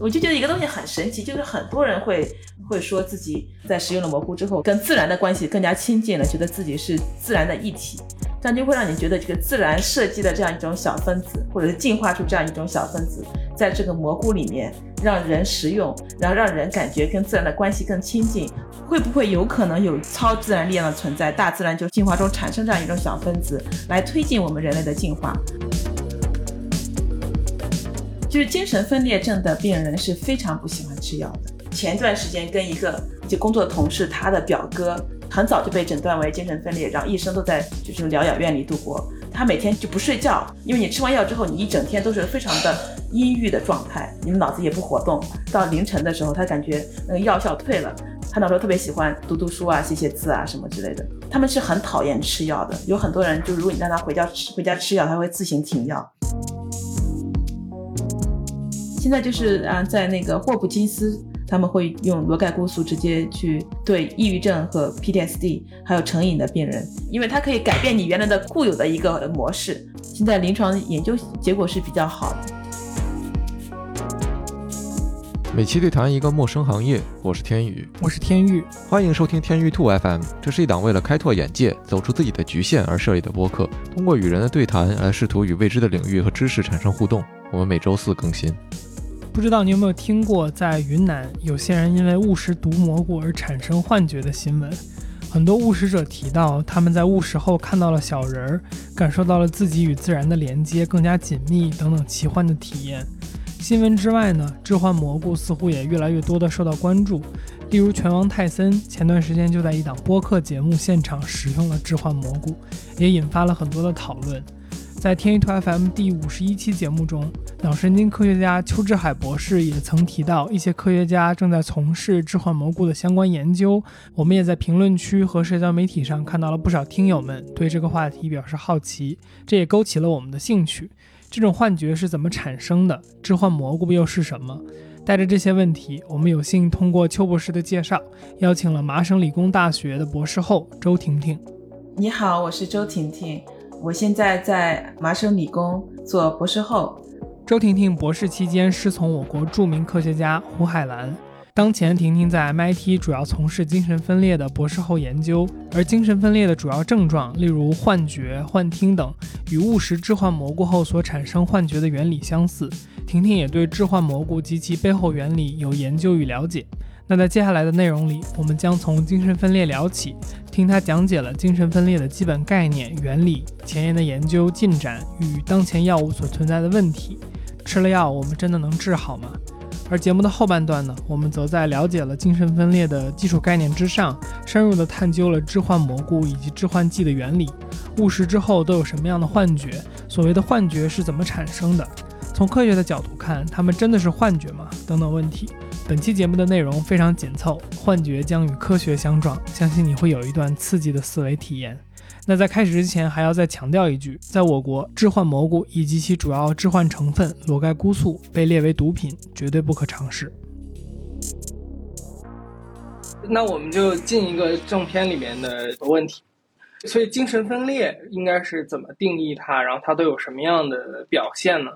我就觉得一个东西很神奇，就是很多人会会说自己在食用了蘑菇之后，跟自然的关系更加亲近了，觉得自己是自然的一体，这样就会让你觉得这个自然设计的这样一种小分子，或者是进化出这样一种小分子，在这个蘑菇里面让人食用，然后让人感觉跟自然的关系更亲近，会不会有可能有超自然力量的存在？大自然就进化中产生这样一种小分子，来推进我们人类的进化？就是精神分裂症的病人是非常不喜欢吃药的。前段时间跟一个就工作的同事，他的表哥很早就被诊断为精神分裂，然后一生都在就是疗养院里度过。他每天就不睡觉，因为你吃完药之后，你一整天都是非常的阴郁的状态，你们脑子也不活动。到凌晨的时候，他感觉那个药效退了，他那时候特别喜欢读读书啊、写写字啊什么之类的。他们是很讨厌吃药的，有很多人就如果你让他回家吃回家吃药，他会自行停药。现在就是啊，在那个霍普金斯，他们会用罗盖菇素直接去对抑郁症和 PTSD 还有成瘾的病人，因为它可以改变你原来的固有的一个模式。现在临床研究结果是比较好的。每期对谈一个陌生行业，我是天宇，我是天宇，欢迎收听天宇兔 FM。这是一档为了开拓眼界、走出自己的局限而设立的播客，通过与人的对谈来试图与未知的领域和知识产生互动。我们每周四更新。不知道你有没有听过，在云南有些人因为误食毒蘑菇而产生幻觉的新闻。很多误食者提到，他们在误食后看到了小人儿，感受到了自己与自然的连接更加紧密等等奇幻的体验。新闻之外呢，致幻蘑菇似乎也越来越多的受到关注。例如，拳王泰森前段时间就在一档播客节目现场使用了致幻蘑菇，也引发了很多的讨论。在天一图 FM 第五十一期节目中，脑神经科学家邱志海博士也曾提到，一些科学家正在从事致幻蘑菇的相关研究。我们也在评论区和社交媒体上看到了不少听友们对这个话题表示好奇，这也勾起了我们的兴趣。这种幻觉是怎么产生的？致幻蘑菇又是什么？带着这些问题，我们有幸通过邱博士的介绍，邀请了麻省理工大学的博士后周婷婷。你好，我是周婷婷。我现在在麻省理工做博士后。周婷婷博士期间师从我国著名科学家胡海岚。当前，婷婷在 MIT 主要从事精神分裂的博士后研究。而精神分裂的主要症状，例如幻觉、幻听等，与误食致幻蘑菇后所产生幻觉的原理相似。婷婷也对致幻蘑菇及其背后原理有研究与了解。那在接下来的内容里，我们将从精神分裂聊起，听他讲解了精神分裂的基本概念、原理、前沿的研究进展与当前药物所存在的问题。吃了药，我们真的能治好吗？而节目的后半段呢，我们则在了解了精神分裂的基础概念之上，深入的探究了致幻蘑菇以及致幻剂的原理。误食之后都有什么样的幻觉？所谓的幻觉是怎么产生的？从科学的角度看，它们真的是幻觉吗？等等问题。本期节目的内容非常紧凑，幻觉将与科学相撞，相信你会有一段刺激的思维体验。那在开始之前，还要再强调一句，在我国，致幻蘑菇以及其主要致幻成分裸盖菇素被列为毒品，绝对不可尝试。那我们就进一个正片里面的问题。所以，精神分裂应该是怎么定义它？然后它都有什么样的表现呢？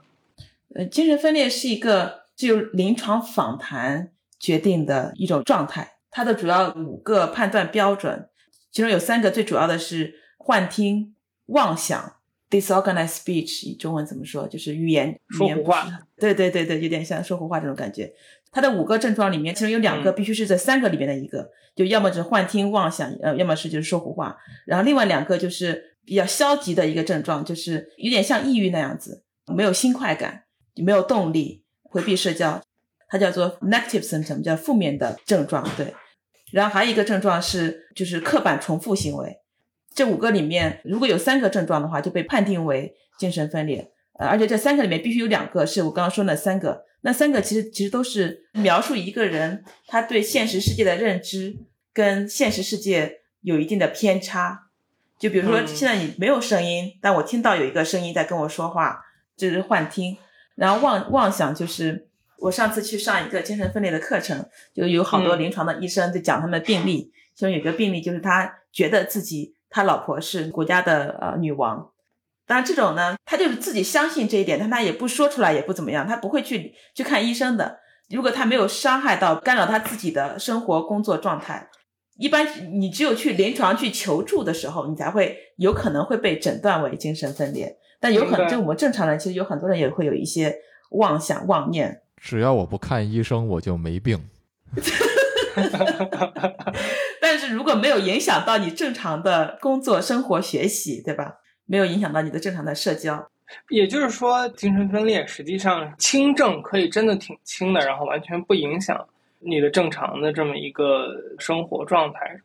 呃，精神分裂是一个。是由临床访谈决定的一种状态，它的主要五个判断标准，其中有三个最主要的是幻听、妄想 （disorganized speech），中文怎么说？就是语言说胡话。对对对对，有点像说胡话这种感觉。它的五个症状里面，其中有两个必须是这三个里面的一个，就要么是幻听、妄想，呃，要么是就是说胡话。然后另外两个就是比较消极的一个症状，就是有点像抑郁那样子，没有新快感，没有动力。回避社交，它叫做 negative symptom，叫负面的症状。对，然后还有一个症状是就是刻板重复行为。这五个里面，如果有三个症状的话，就被判定为精神分裂。呃，而且这三个里面必须有两个是我刚刚说那三个。那三个其实其实都是描述一个人他对现实世界的认知跟现实世界有一定的偏差。就比如说现在你没有声音，但我听到有一个声音在跟我说话，这是幻听。然后妄妄想就是我上次去上一个精神分裂的课程，就有好多临床的医生在讲他们的病例，其中有个病例就是他觉得自己他老婆是国家的呃女王，当然这种呢，他就是自己相信这一点，但他也不说出来，也不怎么样，他不会去去看医生的。如果他没有伤害到、干扰他自己的生活、工作状态，一般你只有去临床去求助的时候，你才会有可能会被诊断为精神分裂。但有很就我们正常人，其实有很多人也会有一些妄想、妄念。只要我不看医生，我就没病。但是如果没有影响到你正常的工作、生活、学习，对吧？没有影响到你的正常的社交。也就是说，精神分裂实际上轻症可以真的挺轻的，然后完全不影响你的正常的这么一个生活状态。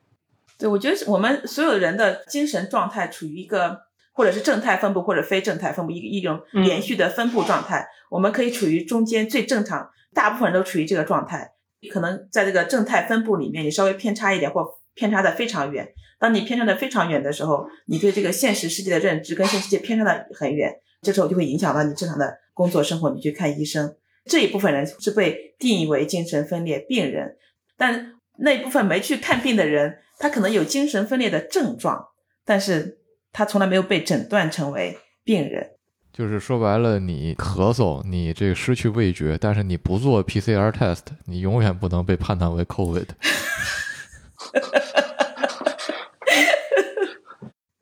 对，我觉得我们所有人的精神状态处于一个。或者是正态分布，或者非正态分布，一一种连续的分布状态，我们可以处于中间最正常，大部分人都处于这个状态。可能在这个正态分布里面，你稍微偏差一点，或偏差的非常远。当你偏差的非常远的时候，你对这个现实世界的认知跟现实世界偏差的很远，这时候就会影响到你正常的工作生活。你去看医生，这一部分人是被定义为精神分裂病人，但那一部分没去看病的人，他可能有精神分裂的症状，但是。他从来没有被诊断成为病人，就是说白了，你咳嗽，你这个失去味觉，但是你不做 PCR test，你永远不能被判断为 COVID。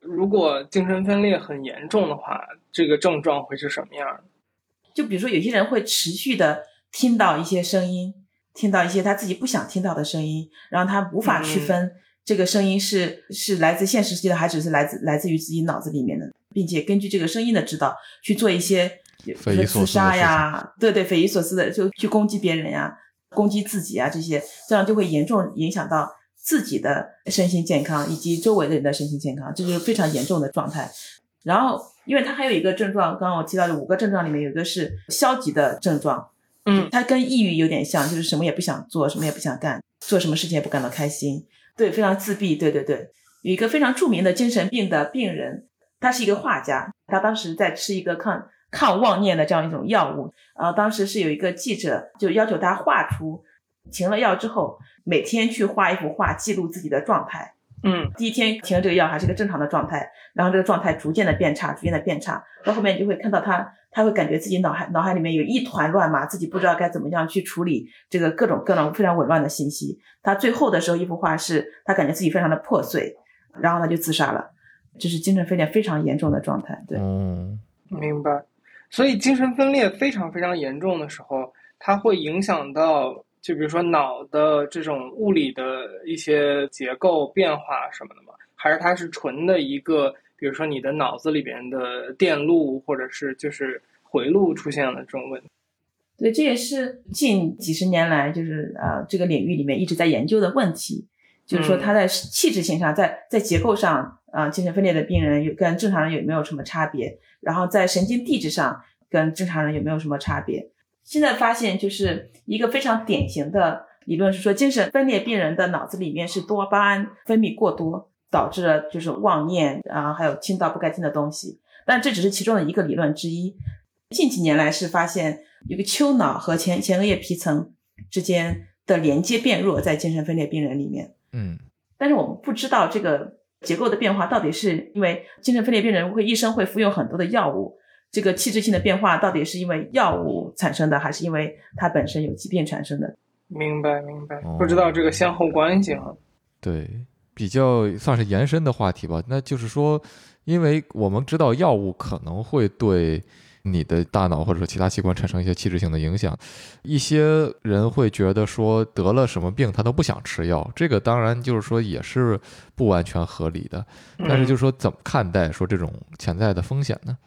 如果精神分裂很严重的话，这个症状会是什么样？就比如说，有些人会持续的听到一些声音，听到一些他自己不想听到的声音，然后他无法区分。这个声音是是来自现实世界的，还只是来自来自于自己脑子里面的，并且根据这个声音的指导去做一些自杀呀，对对，匪夷所思的就去攻击别人呀，攻击自己啊，这些这样就会严重影响到自己的身心健康以及周围的人的身心健康，这就是非常严重的状态。然后，因为它还有一个症状，刚刚我提到的五个症状里面有一个是消极的症状，嗯，它跟抑郁有点像，就是什么也不想做，什么也不想干，做什么事情也不感到开心。对，非常自闭。对对对，有一个非常著名的精神病的病人，他是一个画家，他当时在吃一个抗抗妄念的这样一种药物。呃当时是有一个记者就要求他画出停了药之后，每天去画一幅画，记录自己的状态。嗯，第一天停了这个药还是一个正常的状态，然后这个状态逐渐的变差，逐渐的变差，到后面就会看到他，他会感觉自己脑海脑海里面有一团乱麻，自己不知道该怎么样去处理这个各种各种非常紊乱的信息。他最后的时候一幅画是他感觉自己非常的破碎，然后他就自杀了，这是精神分裂非常严重的状态。对，嗯，明白。所以精神分裂非常非常严重的时候，它会影响到。就比如说脑的这种物理的一些结构变化什么的吗？还是它是纯的一个，比如说你的脑子里边的电路或者是就是回路出现了这种问题？对，这也是近几十年来就是呃这个领域里面一直在研究的问题，就是说它在气质性上，在在结构上啊，精神分裂的病人有跟正常人有没有什么差别？然后在神经递质上跟正常人有没有什么差别？现在发现就是一个非常典型的理论是说，精神分裂病人的脑子里面是多巴胺分泌过多，导致了就是妄念啊，还有听到不该听的东西。但这只是其中的一个理论之一。近几年来是发现，一个丘脑和前前额叶皮层之间的连接变弱，在精神分裂病人里面。嗯，但是我们不知道这个结构的变化到底是因为精神分裂病人会一生会服用很多的药物。这个器质性的变化到底是因为药物产生的，还是因为它本身有疾病产生的？明白，明白，不知道这个先后关系哈。对，比较算是延伸的话题吧。那就是说，因为我们知道药物可能会对你的大脑或者说其他器官产生一些器质性的影响，一些人会觉得说得了什么病他都不想吃药，这个当然就是说也是不完全合理的。但是就是说怎么看待说这种潜在的风险呢？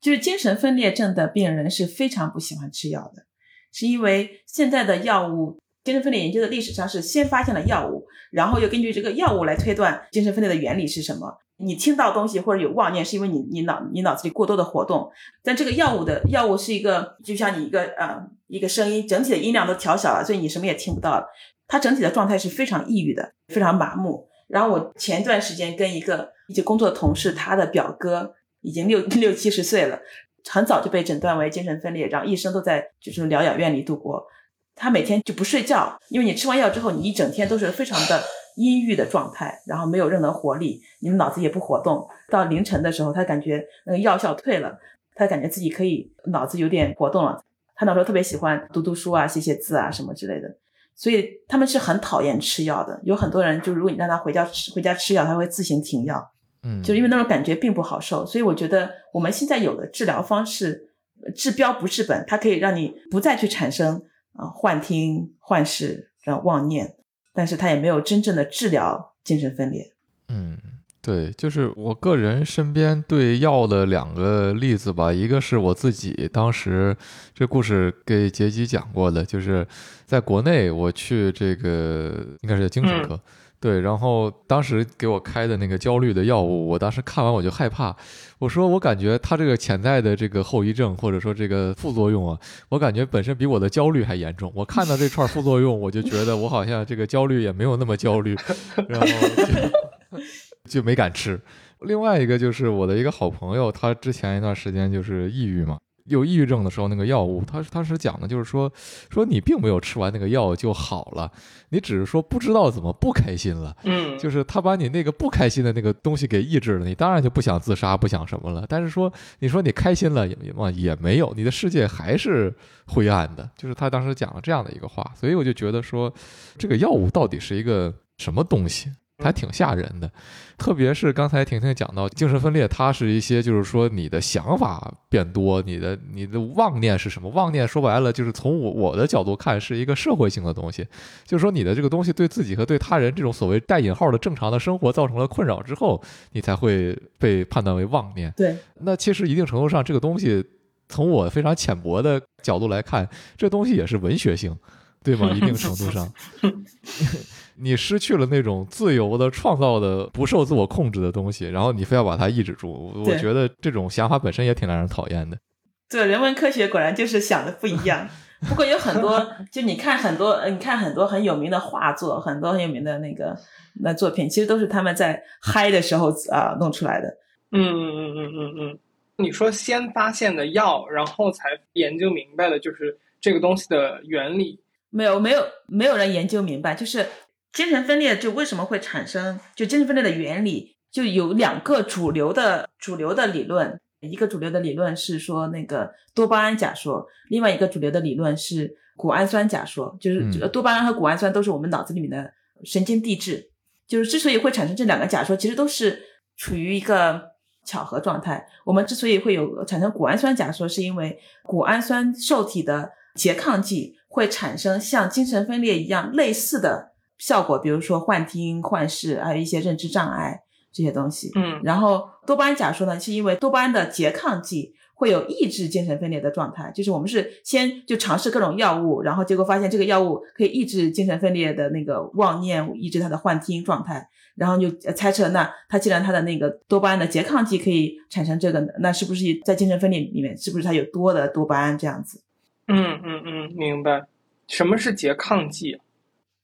就是精神分裂症的病人是非常不喜欢吃药的，是因为现在的药物精神分裂研究的历史上是先发现了药物，然后又根据这个药物来推断精神分裂的原理是什么。你听到东西或者有妄念，是因为你你脑你脑子里过多的活动。但这个药物的药物是一个，就像你一个呃一个声音，整体的音量都调小了，所以你什么也听不到了。它整体的状态是非常抑郁的，非常麻木。然后我前段时间跟一个一起工作的同事，他的表哥。已经六 六七十岁了，很早就被诊断为精神分裂，然后一生都在就是疗养院里度过。他每天就不睡觉，因为你吃完药之后，你一整天都是非常的阴郁的状态，然后没有任何活力，你们脑子也不活动。到凌晨的时候，他感觉那个药效退了，他感觉自己可以脑子有点活动了，他那时候特别喜欢读读书啊、写写字啊什么之类的，所以他们是很讨厌吃药的。有很多人就如果你让他回家吃回家吃药，他会自行停药，嗯，就因为那种感觉并不好受。所以我觉得我们现在有的治疗方式，治标不治本，它可以让你不再去产生啊幻听、幻视、然后妄念，但是它也没有真正的治疗精神分裂。嗯。对，就是我个人身边对药的两个例子吧，一个是我自己当时这故事给杰基讲过的，就是在国内我去这个应该是精神科，对，然后当时给我开的那个焦虑的药物，我当时看完我就害怕，我说我感觉它这个潜在的这个后遗症或者说这个副作用啊，我感觉本身比我的焦虑还严重。我看到这串副作用，我就觉得我好像这个焦虑也没有那么焦虑，然后。就没敢吃。另外一个就是我的一个好朋友，他之前一段时间就是抑郁嘛，有抑郁症的时候，那个药物，他当时讲的就是说，说你并没有吃完那个药就好了，你只是说不知道怎么不开心了。嗯，就是他把你那个不开心的那个东西给抑制了，你当然就不想自杀，不想什么了。但是说，你说你开心了也嘛也没有，你的世界还是灰暗的。就是他当时讲了这样的一个话，所以我就觉得说，这个药物到底是一个什么东西？还挺吓人的，特别是刚才婷婷讲到精神分裂，它是一些就是说你的想法变多，你的你的妄念是什么？妄念说白了就是从我我的角度看是一个社会性的东西，就是说你的这个东西对自己和对他人这种所谓带引号的正常的生活造成了困扰之后，你才会被判断为妄念。对，那其实一定程度上，这个东西从我非常浅薄的角度来看，这东西也是文学性，对吗？一定程度上。你失去了那种自由的创造的不受自我控制的东西，然后你非要把它抑制住，我觉得这种想法本身也挺让人讨厌的。对，人文科学果然就是想的不一样。不过有很多，就你看很多，你看很多很有名的画作，很多很有名的那个那作品，其实都是他们在嗨的时候啊弄出来的。嗯嗯嗯嗯嗯嗯。你说先发现的药，然后才研究明白的，就是这个东西的原理。没有，没有，没有人研究明白，就是。精神分裂就为什么会产生？就精神分裂的原理就有两个主流的主流的理论，一个主流的理论是说那个多巴胺假说，另外一个主流的理论是谷氨酸假说。就是多巴胺和谷氨酸都是我们脑子里面的神经递质。就是之所以会产生这两个假说，其实都是处于一个巧合状态。我们之所以会有产生谷氨酸假说，是因为谷氨酸受体的拮抗剂会产生像精神分裂一样类似的。效果，比如说幻听、幻视，还有一些认知障碍这些东西。嗯，然后多巴胺假说呢，是因为多巴胺的拮抗剂会有抑制精神分裂的状态，就是我们是先就尝试各种药物，然后结果发现这个药物可以抑制精神分裂的那个妄念，抑制它的幻听状态，然后就猜测，那它既然它的那个多巴胺的拮抗剂可以产生这个，那是不是在精神分裂里面，是不是它有多的多巴胺这样子？嗯嗯嗯，明白。什么是拮抗剂？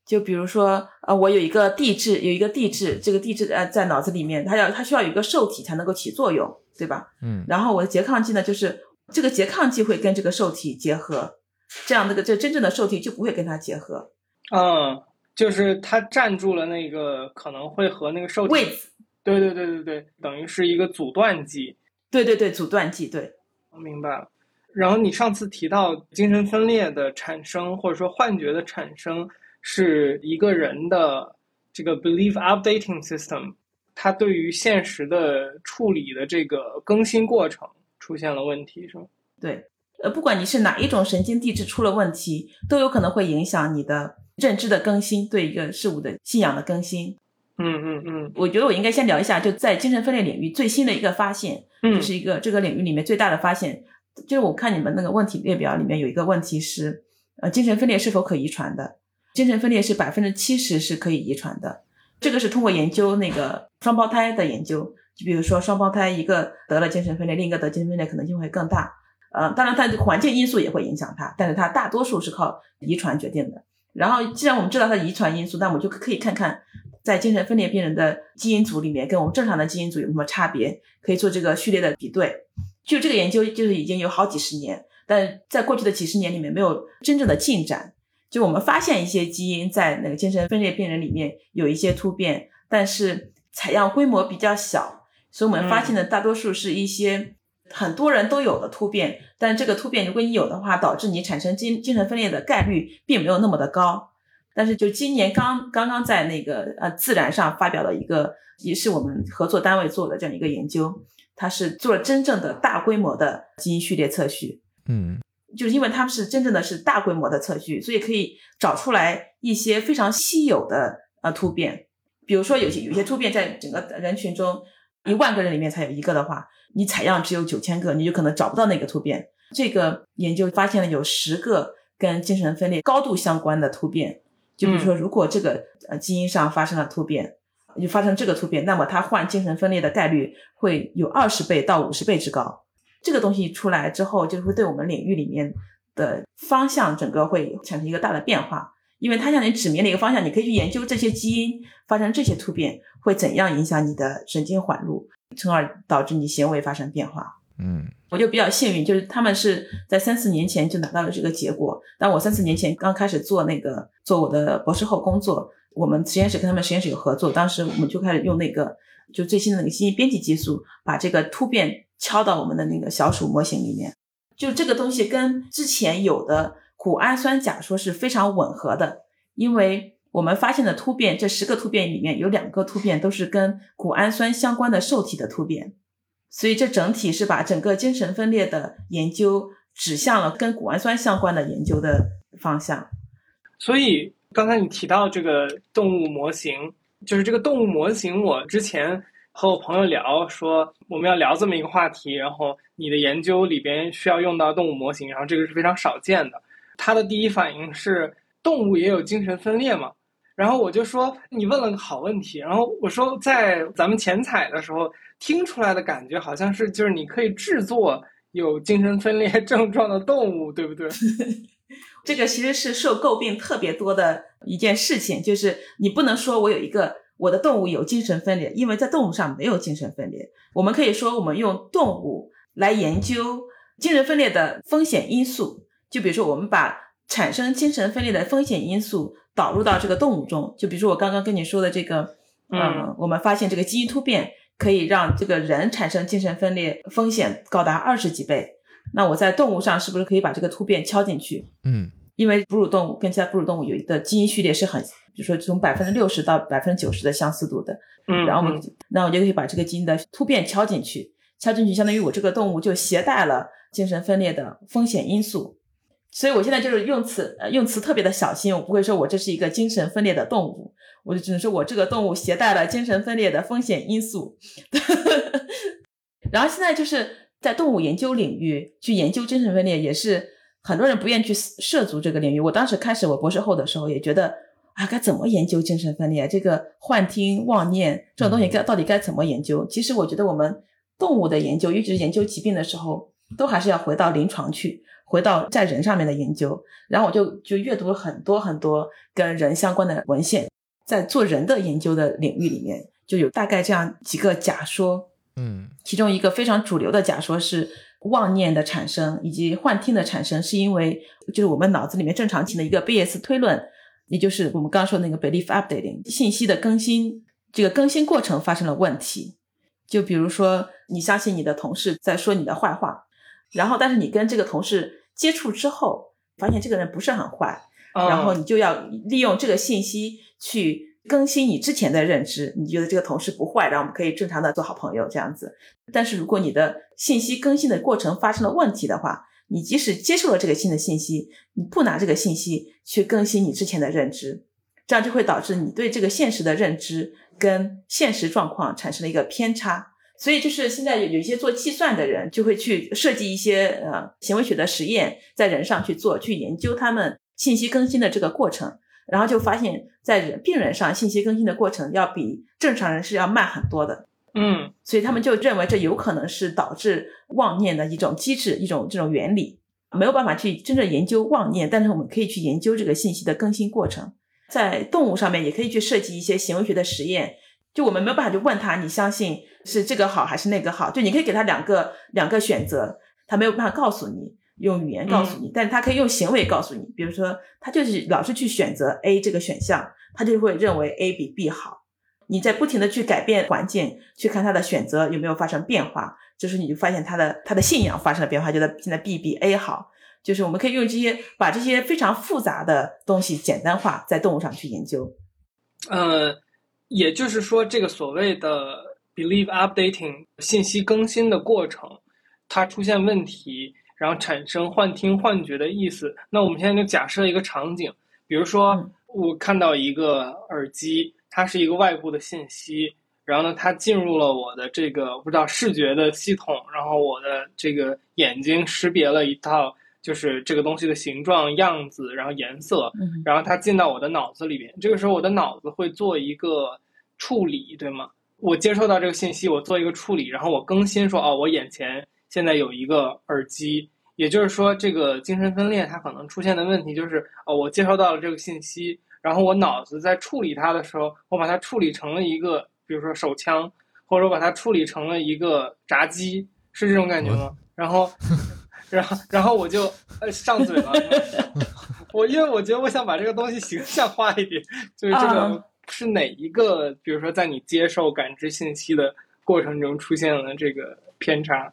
就比如说，呃，我有一个地质，有一个地质，这个地质呃在脑子里面，它要它需要有一个受体才能够起作用，对吧？嗯。然后我的拮抗剂呢，就是这个拮抗剂会跟这个受体结合，这样那个这真正的受体就不会跟它结合。嗯，就是它占住了那个可能会和那个受体位置。对对对对对，等于是一个阻断剂。对对对，阻断剂，对。我明白了。然后你上次提到精神分裂的产生，或者说幻觉的产生。是一个人的这个 belief updating system，它对于现实的处理的这个更新过程出现了问题，是吗？对，呃，不管你是哪一种神经递质出了问题，都有可能会影响你的认知的更新，对一个事物的信仰的更新。嗯嗯嗯，我觉得我应该先聊一下，就在精神分裂领域最新的一个发现，嗯，就是一个这个领域里面最大的发现，就是我看你们那个问题列表里面有一个问题是，呃，精神分裂是否可遗传的？精神分裂是百分之七十是可以遗传的，这个是通过研究那个双胞胎的研究，就比如说双胞胎一个得了精神分裂，另一个得精神分裂可能性会更大。呃，当然它的环境因素也会影响它，但是它大多数是靠遗传决定的。然后既然我们知道它的遗传因素，那我们就可以看看在精神分裂病人的基因组里面跟我们正常的基因组有什么差别，可以做这个序列的比对。就这个研究就是已经有好几十年，但在过去的几十年里面没有真正的进展。就我们发现一些基因在那个精神分裂病人里面有一些突变，但是采样规模比较小，所以我们发现的大多数是一些很多人都有的突变，但这个突变如果你有的话，导致你产生精精神分裂的概率并没有那么的高。但是就今年刚刚刚在那个呃自然上发表了一个，也是我们合作单位做的这样一个研究，它是做了真正的大规模的基因序列测序。嗯，就是因为他们是真正的是大规模的测序，所以可以找出来一些非常稀有的呃突变。比如说有些有些突变在整个人群中一万个人里面才有一个的话，你采样只有九千个，你就可能找不到那个突变。这个研究发现了有十个跟精神分裂高度相关的突变。就比如说，如果这个呃基因上发生了突变，就发生这个突变，那么他患精神分裂的概率会有二十倍到五十倍之高。这个东西出来之后，就会对我们领域里面的方向整个会产生一个大的变化，因为它向你指明了一个方向，你可以去研究这些基因发生这些突变会怎样影响你的神经环路，从而导致你行为发生变化。嗯，我就比较幸运，就是他们是在三四年前就拿到了这个结果。但我三四年前刚开始做那个做我的博士后工作，我们实验室跟他们实验室有合作，当时我们就开始用那个就最新的那个信息编辑技术，把这个突变敲到我们的那个小鼠模型里面。就这个东西跟之前有的谷氨酸假说是非常吻合的，因为我们发现的突变，这十个突变里面有两个突变都是跟谷氨酸相关的受体的突变。所以这整体是把整个精神分裂的研究指向了跟谷氨酸相关的研究的方向。所以刚才你提到这个动物模型，就是这个动物模型，我之前和我朋友聊说我们要聊这么一个话题，然后你的研究里边需要用到动物模型，然后这个是非常少见的。他的第一反应是动物也有精神分裂吗？然后我就说你问了个好问题。然后我说在咱们前采的时候。听出来的感觉好像是，就是你可以制作有精神分裂 症状的动物，对不对？这个其实是受诟病特别多的一件事情，就是你不能说我有一个我的动物有精神分裂，因为在动物上没有精神分裂。我们可以说，我们用动物来研究精神分裂的风险因素。就比如说，我们把产生精神分裂的风险因素导入到这个动物中。就比如说我刚刚跟你说的这个，嗯，我们发现这个基因突变。可以让这个人产生精神分裂风险高达二十几倍。那我在动物上是不是可以把这个突变敲进去？嗯，因为哺乳动物跟其他哺乳动物有一个基因序列是很，比如说从百分之六十到百分之九十的相似度的。嗯，然后我们，那我就可以把这个基因的突变敲进去，敲进去相当于我这个动物就携带了精神分裂的风险因素。所以我现在就是用词，呃，用词特别的小心，我不会说我这是一个精神分裂的动物。我就只能说，我这个动物携带了精神分裂的风险因素。然后现在就是在动物研究领域去研究精神分裂，也是很多人不愿意去涉足这个领域。我当时开始我博士后的时候，也觉得啊，该怎么研究精神分裂？这个幻听、妄念这种东西该到底该怎么研究？其实我觉得我们动物的研究，尤其是研究疾病的时候，都还是要回到临床去，回到在人上面的研究。然后我就就阅读了很多很多跟人相关的文献。在做人的研究的领域里面，就有大概这样几个假说，嗯，其中一个非常主流的假说是妄念的产生以及幻听的产生，是因为就是我们脑子里面正常性的一个贝叶斯推论，也就是我们刚刚说那个 belief updating 信息的更新，这个更新过程发生了问题。就比如说，你相信你的同事在说你的坏话，然后但是你跟这个同事接触之后，发现这个人不是很坏，然后你就要利用这个信息。去更新你之前的认知，你觉得这个同事不坏，然后我们可以正常的做好朋友这样子。但是如果你的信息更新的过程发生了问题的话，你即使接受了这个新的信息，你不拿这个信息去更新你之前的认知，这样就会导致你对这个现实的认知跟现实状况产生了一个偏差。所以就是现在有有一些做计算的人就会去设计一些呃行为学的实验，在人上去做，去研究他们信息更新的这个过程。然后就发现，在人病人上，信息更新的过程要比正常人是要慢很多的。嗯，所以他们就认为这有可能是导致妄念的一种机制，一种这种原理。没有办法去真正研究妄念，但是我们可以去研究这个信息的更新过程。在动物上面也可以去设计一些行为学的实验。就我们没有办法去问他，你相信是这个好还是那个好？就你可以给他两个两个选择，他没有办法告诉你。用语言告诉你，但是他可以用行为告诉你。比如说，他就是老是去选择 A 这个选项，他就会认为 A 比 B 好。你在不停的去改变环境，去看他的选择有没有发生变化，就是你就发现他的他的信仰发生了变化，觉得现在 B 比 A 好。就是我们可以用这些把这些非常复杂的东西简单化，在动物上去研究。呃，也就是说，这个所谓的 believe updating 信息更新的过程，它出现问题，然后产生幻听、幻觉的意思。那我们现在就假设一个场景，比如说我看到一个耳机，它是一个外部的信息，然后呢，它进入了我的这个不知道视觉的系统，然后我的这个眼睛识别了一套。就是这个东西的形状、样子，然后颜色，然后它进到我的脑子里边。这个时候，我的脑子会做一个处理，对吗？我接收到这个信息，我做一个处理，然后我更新说，哦，我眼前现在有一个耳机。也就是说，这个精神分裂它可能出现的问题就是，哦，我接收到了这个信息，然后我脑子在处理它的时候，我把它处理成了一个，比如说手枪，或者我把它处理成了一个炸鸡，是这种感觉吗？然后。然后，然后我就呃上嘴了。我因为我觉得我想把这个东西形象化一点，就是这个是哪一个？比如说，在你接受感知信息的过程中出现了这个偏差。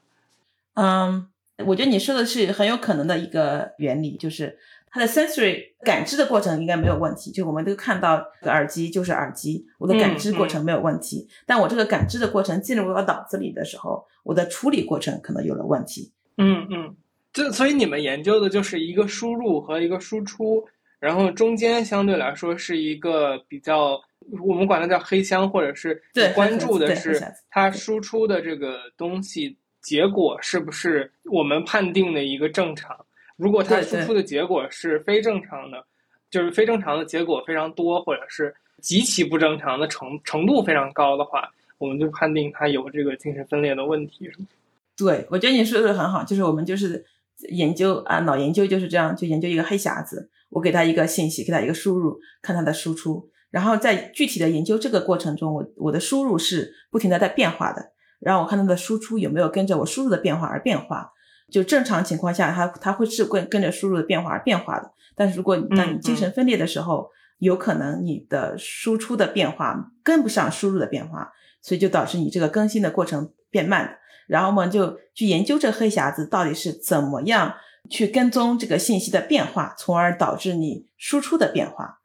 嗯，我觉得你说的是很有可能的一个原理，就是它的 sensory 感知的过程应该没有问题。就我们都看到耳机就是耳机，我的感知过程没有问题。但我这个感知的过程进入我脑子里的时候，我的处理过程可能有了问题。嗯嗯。就所以你们研究的就是一个输入和一个输出，然后中间相对来说是一个比较，我们管它叫黑箱，或者是关注的是它输出的这个东西结果是不是我们判定的一个正常？如果它输出的结果是非正常的，就是非正常的结果非常多，或者是极其不正常的程程度非常高的话，我们就判定他有这个精神分裂的问题，对，我觉得你说的很好，就是我们就是。研究啊，脑研究就是这样，就研究一个黑匣子，我给他一个信息，给他一个输入，看他的输出，然后在具体的研究这个过程中，我我的输入是不停的在变化的，然后我看他的输出有没有跟着我输入的变化而变化，就正常情况下，它它会是跟跟着输入的变化而变化的，但是如果当你精神分裂的时候，有可能你的输出的变化跟不上输入的变化，所以就导致你这个更新的过程变慢。然后我们就去研究这黑匣子到底是怎么样去跟踪这个信息的变化，从而导致你输出的变化。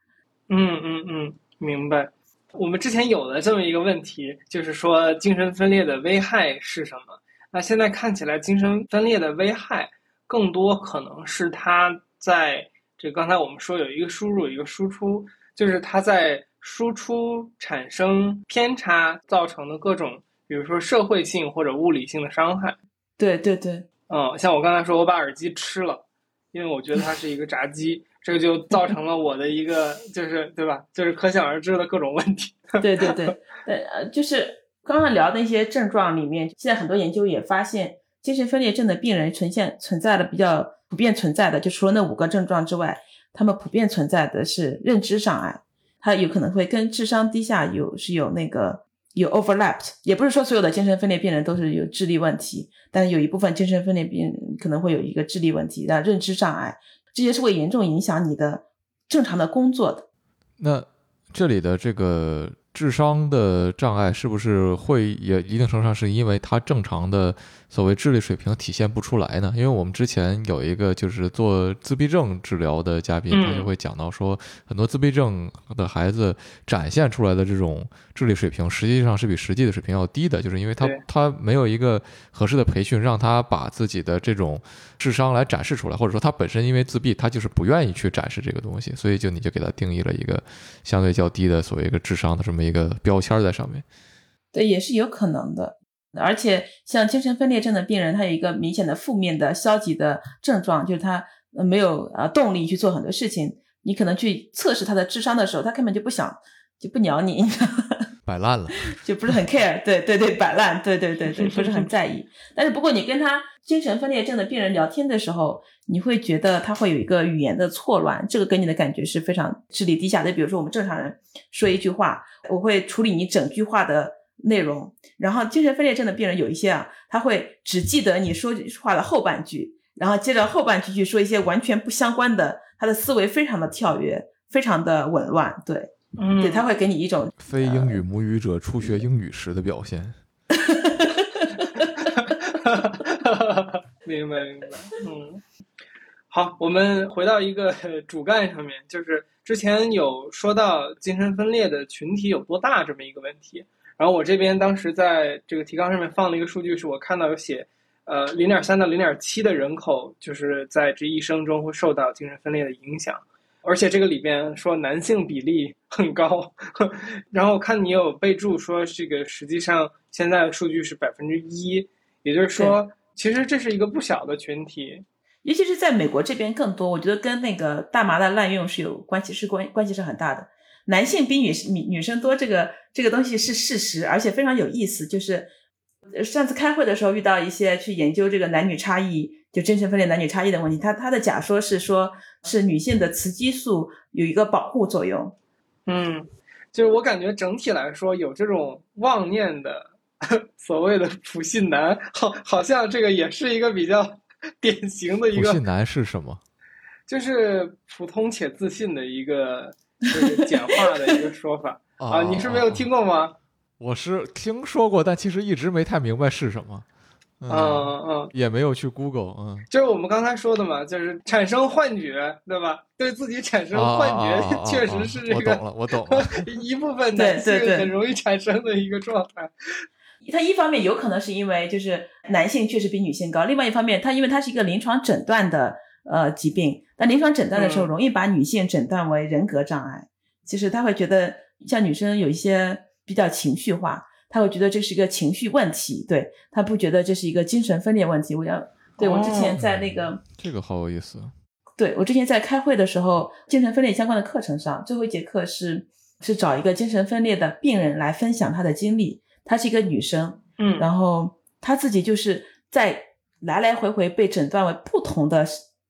嗯嗯嗯，明白。我们之前有了这么一个问题，就是说精神分裂的危害是什么？那现在看起来，精神分裂的危害更多可能是它在这刚才我们说有一个输入一个输出，就是它在输出产生偏差造成的各种。比如说社会性或者物理性的伤害，对对对，嗯，像我刚才说，我把耳机吃了，因为我觉得它是一个炸鸡，这个就造成了我的一个，就是对吧？就是可想而知的各种问题。对对对，呃，就是刚刚聊的那些症状里面，现在很多研究也发现，精神分裂症的病人呈现存在的比较普遍存在的，就除了那五个症状之外，他们普遍存在的是认知障碍，它有可能会跟智商低下有是有那个。有 overlapped，也不是说所有的精神分裂病人都是有智力问题，但是有一部分精神分裂病人可能会有一个智力问题，的认知障碍，这些是会严重影响你的正常的工作的。那这里的这个。智商的障碍是不是会也一定程度上是因为他正常的所谓智力水平体现不出来呢？因为我们之前有一个就是做自闭症治疗的嘉宾，他就会讲到说，很多自闭症的孩子展现出来的这种智力水平，实际上是比实际的水平要低的，就是因为他他没有一个合适的培训，让他把自己的这种智商来展示出来，或者说他本身因为自闭，他就是不愿意去展示这个东西，所以就你就给他定义了一个相对较低的所谓一个智商的这么。一个标签在上面，对，也是有可能的。而且像精神分裂症的病人，他有一个明显的负面的消极的症状，就是他没有呃动力去做很多事情。你可能去测试他的智商的时候，他根本就不想，就不鸟你，摆烂了，就不是很 care。对对对，摆烂，对对对对，不是很 在意。但是不过你跟他精神分裂症的病人聊天的时候，你会觉得他会有一个语言的错乱，这个给你的感觉是非常智力低下的。比如说我们正常人说一句话。我会处理你整句话的内容，然后精神分裂症的病人有一些啊，他会只记得你说话的后半句，然后接着后半句去说一些完全不相关的，他的思维非常的跳跃，非常的紊乱，对，嗯，对他会给你一种非英语母语者初学英语时的表现。哈哈哈明白明白，嗯。好，我们回到一个主干上面，就是之前有说到精神分裂的群体有多大这么一个问题。然后我这边当时在这个提纲上面放了一个数据，是我看到有写，呃，零点三到零点七的人口就是在这一生中会受到精神分裂的影响，而且这个里边说男性比例很高。然后我看你有备注说，这个实际上现在的数据是百分之一，也就是说，其实这是一个不小的群体。尤其是在美国这边更多，我觉得跟那个大麻的滥用是有关系，是关关系是很大的。男性比女女女生多，这个这个东西是事实，而且非常有意思。就是上次开会的时候遇到一些去研究这个男女差异，就精神分裂男女差异的问题，他他的假说是说，是女性的雌激素有一个保护作用。嗯，就是我感觉整体来说有这种妄念的 所谓的普信男，好好像这个也是一个比较。典型的一个普信男是什么？就是普通且自信的一个，就是简化的一个说法啊。你是没有听过吗？我是听说过，但其实一直没太明白是什么。嗯嗯，也没有去 Google。嗯，就是我们刚才说的嘛，就是产生幻觉，对吧？对自己产生幻觉，确实是这个。我懂了，我懂了。一部分男性很容易产生的一个状态。它一方面有可能是因为就是男性确实比女性高，另外一方面，它因为它是一个临床诊断的呃疾病，但临床诊断的时候容易把女性诊断为人格障碍。其实他会觉得像女生有一些比较情绪化，他会觉得这是一个情绪问题，对他不觉得这是一个精神分裂问题。我要对我之前在那个这个好有意思，对我之前在开会的时候，精神分裂相关的课程上，最后一节课是是找一个精神分裂的病人来分享他的经历。她是一个女生，嗯，然后她自己就是在来来回回被诊断为不同的，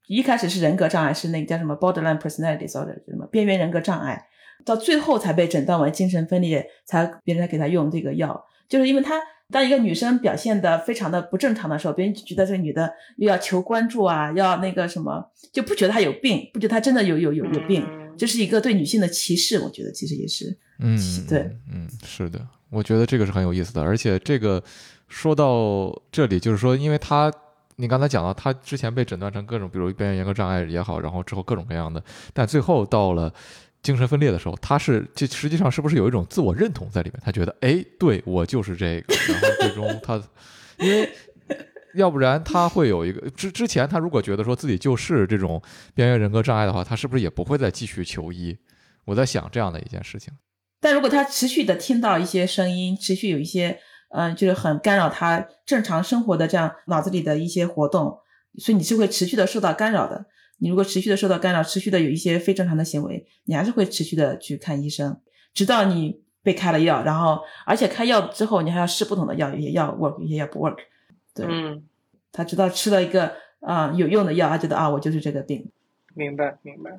一开始是人格障碍，是那个叫什么 borderline personality disorder，什么边缘人格障碍，到最后才被诊断为精神分裂，才别人才给她用这个药，就是因为她当一个女生表现的非常的不正常的时候，别人就觉得这个女的又要求关注啊，要那个什么，就不觉得她有病，不觉得她真的有有有有病，这是一个对女性的歧视，我觉得其实也是，嗯，对，嗯，是的。我觉得这个是很有意思的，而且这个说到这里，就是说，因为他你刚才讲到，他之前被诊断成各种，比如边缘人格障碍也好，然后之后各种各样的，但最后到了精神分裂的时候，他是这实际上是不是有一种自我认同在里面？他觉得，哎，对我就是这个，然后最终他，因为要不然他会有一个 之之前他如果觉得说自己就是这种边缘人格障碍的话，他是不是也不会再继续求医？我在想这样的一件事情。但如果他持续的听到一些声音，持续有一些，嗯，就是很干扰他正常生活的这样脑子里的一些活动，所以你是会持续的受到干扰的。你如果持续的受到干扰，持续的有一些非正常的行为，你还是会持续的去看医生，直到你被开了药，然后而且开药之后你还要试不同的药，有些药 work，有些药不 work。对，嗯，他知道吃了一个啊有用的药，他觉得啊我就是这个病。明白，明白。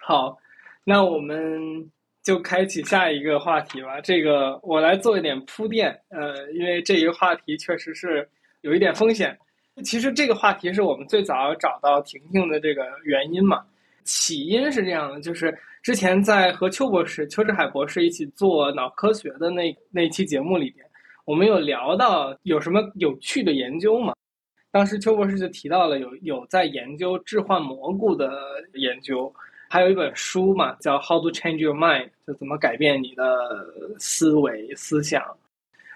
好，那我们。就开启下一个话题吧。这个我来做一点铺垫，呃，因为这一个话题确实是有一点风险。其实这个话题是我们最早找到婷婷的这个原因嘛。起因是这样的，就是之前在和邱博士、邱志海博士一起做脑科学的那那期节目里边，我们有聊到有什么有趣的研究吗。当时邱博士就提到了有有在研究置换蘑菇的研究。还有一本书嘛，叫《How to Change Your Mind》，就怎么改变你的思维思想。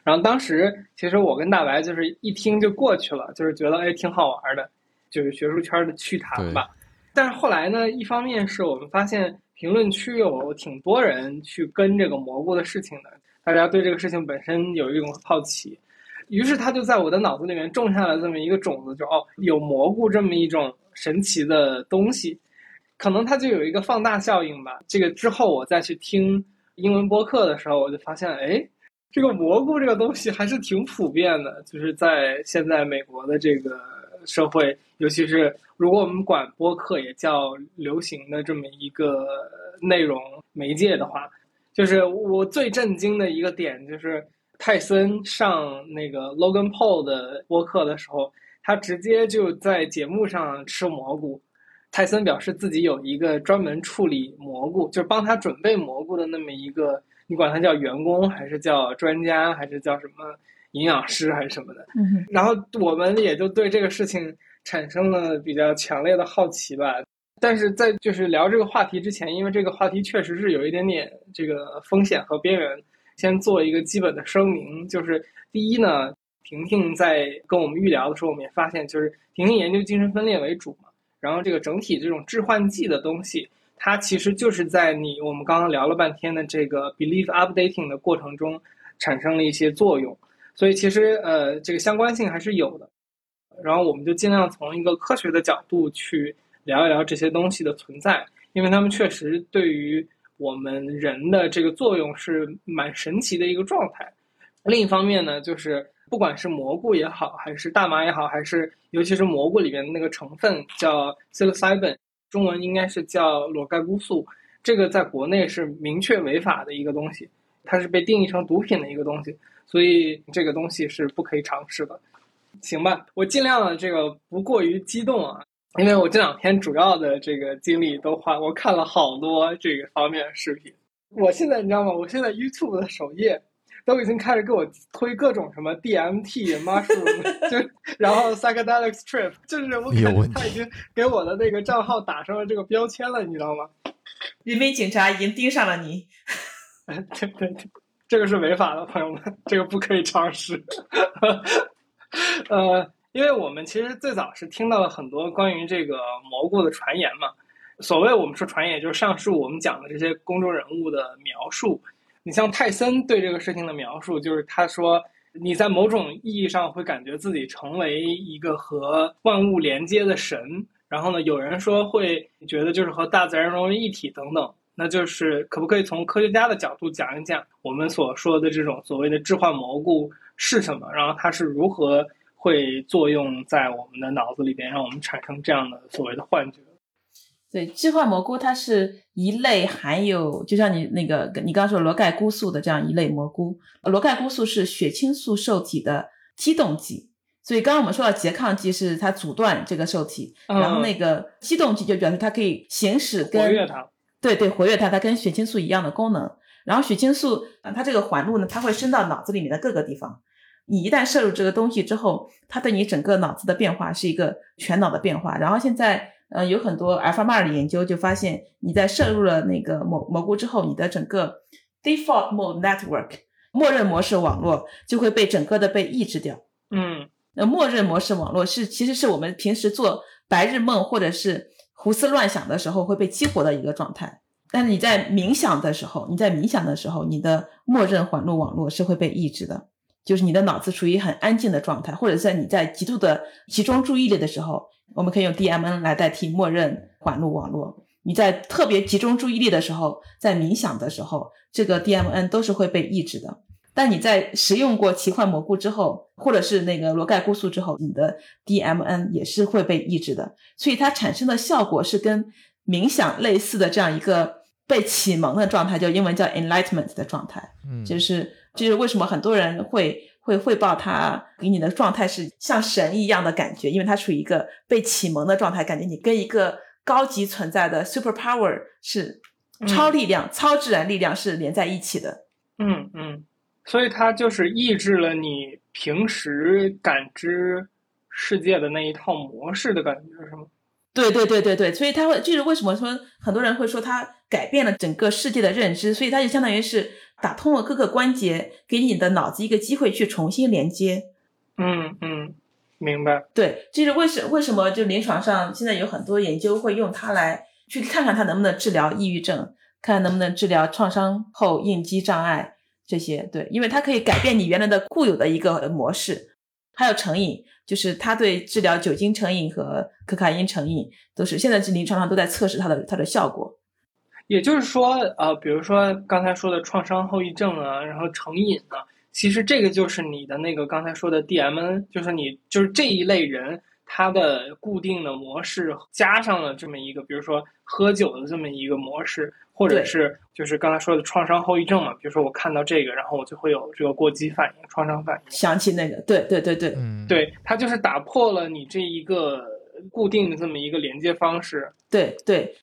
然后当时其实我跟大白就是一听就过去了，就是觉得哎挺好玩的，就是学术圈的趣谈吧。但是后来呢，一方面是我们发现评论区有挺多人去跟这个蘑菇的事情的，大家对这个事情本身有一种好奇，于是他就在我的脑子里面种下了这么一个种子，就哦有蘑菇这么一种神奇的东西。可能它就有一个放大效应吧。这个之后我再去听英文播客的时候，我就发现，哎，这个蘑菇这个东西还是挺普遍的，就是在现在美国的这个社会，尤其是如果我们管播客也叫流行的这么一个内容媒介的话，就是我最震惊的一个点就是泰森上那个 Logan Paul 的播客的时候，他直接就在节目上吃蘑菇。泰森表示自己有一个专门处理蘑菇，就是帮他准备蘑菇的那么一个，你管他叫员工还是叫专家还是叫什么营养师还是什么的。然后我们也就对这个事情产生了比较强烈的好奇吧。但是在就是聊这个话题之前，因为这个话题确实是有一点点这个风险和边缘，先做一个基本的声明，就是第一呢，婷婷在跟我们预聊的时候，我们也发现，就是婷婷研究精神分裂为主嘛，然后这个整体这种致幻剂的东西，它其实就是在你我们刚刚聊了半天的这个 belief updating 的过程中产生了一些作用，所以其实呃这个相关性还是有的。然后我们就尽量从一个科学的角度去聊一聊这些东西的存在，因为它们确实对于我们人的这个作用是蛮神奇的一个状态。另一方面呢，就是不管是蘑菇也好，还是大麻也好，还是尤其是蘑菇里面的那个成分叫 psilocybin，中文应该是叫裸盖菇素，这个在国内是明确违法的一个东西，它是被定义成毒品的一个东西，所以这个东西是不可以尝试的。行吧，我尽量的这个不过于激动啊，因为我这两天主要的这个精力都花，我看了好多这个方面的视频。我现在你知道吗？我现在 YouTube 的首页都已经开始给我推各种什么 DMT、mushroom，就然后 psychedelic trip，就是我感觉他已经给我的那个账号打上了这个标签了，你知道吗？人民警察已经盯上了你。对对对，这个是违法的，朋友们，这个不可以尝试。呃，因为我们其实最早是听到了很多关于这个蘑菇的传言嘛。所谓我们说传言，就是上述我们讲的这些公众人物的描述。你像泰森对这个事情的描述，就是他说你在某种意义上会感觉自己成为一个和万物连接的神。然后呢，有人说会觉得就是和大自然融为一体等等。那就是可不可以从科学家的角度讲一讲我们所说的这种所谓的致幻蘑菇？是什么？然后它是如何会作用在我们的脑子里边，让我们产生这样的所谓的幻觉？对，致幻蘑菇它是一类含有，就像你那个你刚刚说罗盖菇素的这样一类蘑菇。罗盖菇素是血清素受体的激动剂，所以刚刚我们说到拮抗剂是它阻断这个受体，然后那个激动剂就表示它可以行使跟活跃它，对对，活跃它，它跟血清素一样的功能。然后血清素啊，它这个环路呢，它会伸到脑子里面的各个地方。你一旦摄入这个东西之后，它对你整个脑子的变化是一个全脑的变化。然后现在，呃，有很多 AlphaMar 的研究就发现，你在摄入了那个蘑蘑菇之后，你的整个 Default Mode Network 默认模式网络就会被整个的被抑制掉。嗯，那默认模式网络是其实是我们平时做白日梦或者是胡思乱想的时候会被激活的一个状态。但是你在冥想的时候，你在冥想的时候，你的默认环路网络是会被抑制的。就是你的脑子处于很安静的状态，或者在你在极度的集中注意力的时候，我们可以用 DMN 来代替默认环路网络。你在特别集中注意力的时候，在冥想的时候，这个 DMN 都是会被抑制的。但你在食用过奇幻蘑菇之后，或者是那个罗盖菇素之后，你的 DMN 也是会被抑制的。所以它产生的效果是跟冥想类似的这样一个被启蒙的状态，就英文叫 enlightenment 的状态，嗯，就是。这是为什么很多人会会汇报他给你的状态是像神一样的感觉，因为他处于一个被启蒙的状态，感觉你跟一个高级存在的 super power 是超力量、超自然力量是连在一起的。嗯嗯，所以它就是抑制了你平时感知世界的那一套模式的感觉，是吗？对对对对对，所以他会就是为什么说很多人会说他改变了整个世界的认知，所以他就相当于是。打通了各个关节，给你的脑子一个机会去重新连接。嗯嗯，明白。对，就是为什为什么就临床上现在有很多研究会用它来去看看它能不能治疗抑郁症，看能不能治疗创伤后应激障碍这些。对，因为它可以改变你原来的固有的一个模式。还有成瘾，就是它对治疗酒精成瘾和可卡因成瘾都是现在是临床上都在测试它的它的效果。也就是说，呃，比如说刚才说的创伤后遗症啊，然后成瘾啊，其实这个就是你的那个刚才说的 DMN，就是你就是这一类人他的固定的模式加上了这么一个，比如说喝酒的这么一个模式，或者是就是刚才说的创伤后遗症嘛，比如说我看到这个，然后我就会有这个过激反应、创伤反应，想起那个，对对对对，嗯，对，它就是打破了你这一个固定的这么一个连接方式，对对。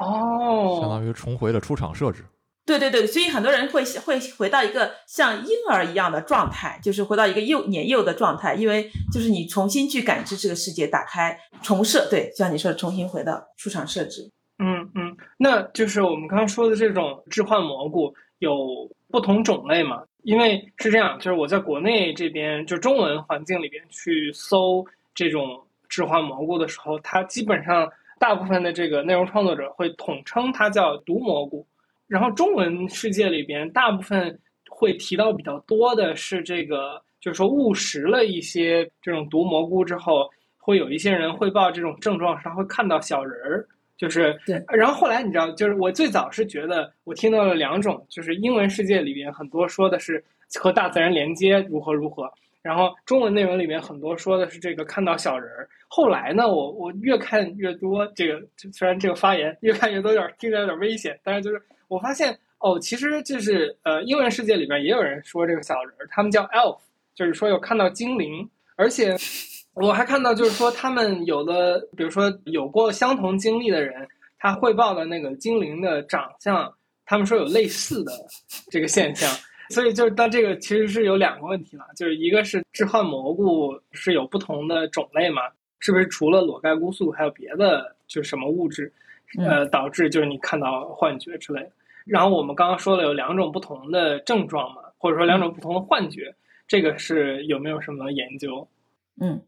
哦，相当于重回了出厂设置。对对对，所以很多人会会回到一个像婴儿一样的状态，就是回到一个幼年幼的状态，因为就是你重新去感知这个世界，打开重设，对，像你说的重新回到出厂设置。嗯嗯，那就是我们刚刚说的这种置换蘑菇有不同种类嘛？因为是这样，就是我在国内这边就中文环境里边去搜这种置换蘑菇的时候，它基本上大部分的这个内容创作者会统称它叫毒蘑菇。然后中文世界里边，大部分会提到比较多的是这个，就是说误食了一些这种毒蘑菇之后，会有一些人汇报这种症状，他会看到小人儿，就是对。然后后来你知道，就是我最早是觉得我听到了两种，就是英文世界里边很多说的是和大自然连接如何如何，然后中文内容里面很多说的是这个看到小人儿。后来呢，我我越看越多，这个虽然这个发言越看越多，有点听起来有点危险，但是就是。我发现哦，其实就是呃，英文世界里边也有人说这个小人儿，他们叫 elf，就是说有看到精灵，而且我还看到就是说他们有的，比如说有过相同经历的人，他汇报的那个精灵的长相，他们说有类似的这个现象，所以就是但这个其实是有两个问题了，就是一个是置换蘑菇是有不同的种类嘛，是不是除了裸盖菇素还有别的就是什么物质，呃，导致就是你看到幻觉之类的。然后我们刚刚说了有两种不同的症状嘛，或者说两种不同的幻觉，这个是有没有什么研究？嗯，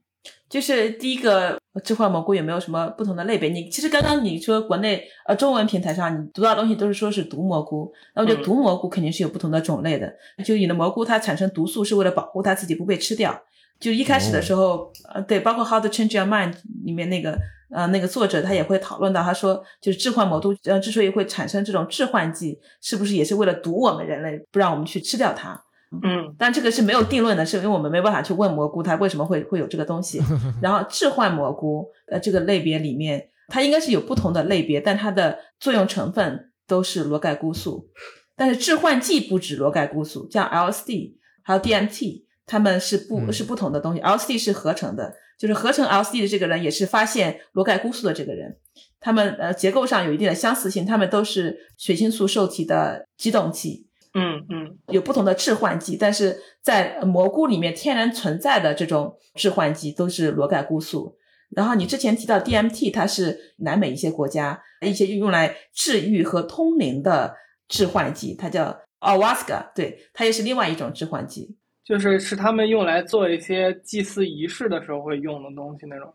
就是第一个置换蘑菇有没有什么不同的类别？你其实刚刚你说国内呃中文平台上你读到东西都是说是毒蘑菇，那我觉得毒蘑菇肯定是有不同的种类的。就有的蘑菇它产生毒素是为了保护它自己不被吃掉。就一开始的时候，呃，对，包括《How to Change Your Mind》里面那个。呃，那个作者他也会讨论到，他说就是置换蘑菇，呃，之所以会产生这种致幻剂，是不是也是为了毒我们人类，不让我们去吃掉它？嗯，但这个是没有定论的，是因为我们没办法去问蘑菇它为什么会会有这个东西。然后置换蘑菇，呃，这个类别里面，它应该是有不同的类别，但它的作用成分都是螺盖菇素，但是致幻剂不止螺盖菇素，像 LSD 还有 DMT，它们是不是不同的东西？LSD 是合成的。就是合成 LSD 的这个人，也是发现螺盖菇素的这个人，他们呃结构上有一定的相似性，他们都是血清素受体的激动器，嗯嗯，有不同的致幻剂，但是在蘑菇里面天然存在的这种致幻剂都是螺盖菇素。然后你之前提到 DMT，它是南美一些国家一些用来治愈和通灵的致幻剂，它叫 Ayahuasca，对，它也是另外一种致幻剂。就是是他们用来做一些祭祀仪式的时候会用的东西那种，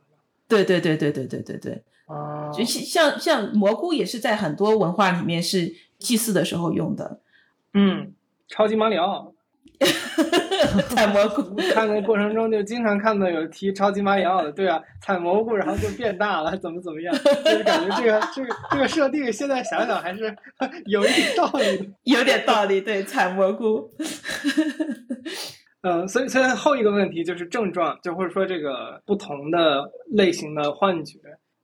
对对对对对对对对，啊，就像像蘑菇也是在很多文化里面是祭祀的时候用的，嗯，超级马里奥。采蘑菇，看的过程中就经常看到有提超级马里奥的，对啊，采蘑菇然后就变大了，怎么怎么样，就是感觉这个这个这个设定现在想想还是 有一点道理，有点道理，对，采蘑菇。嗯，所以所以后一个问题就是症状，就或者说这个不同的类型的幻觉。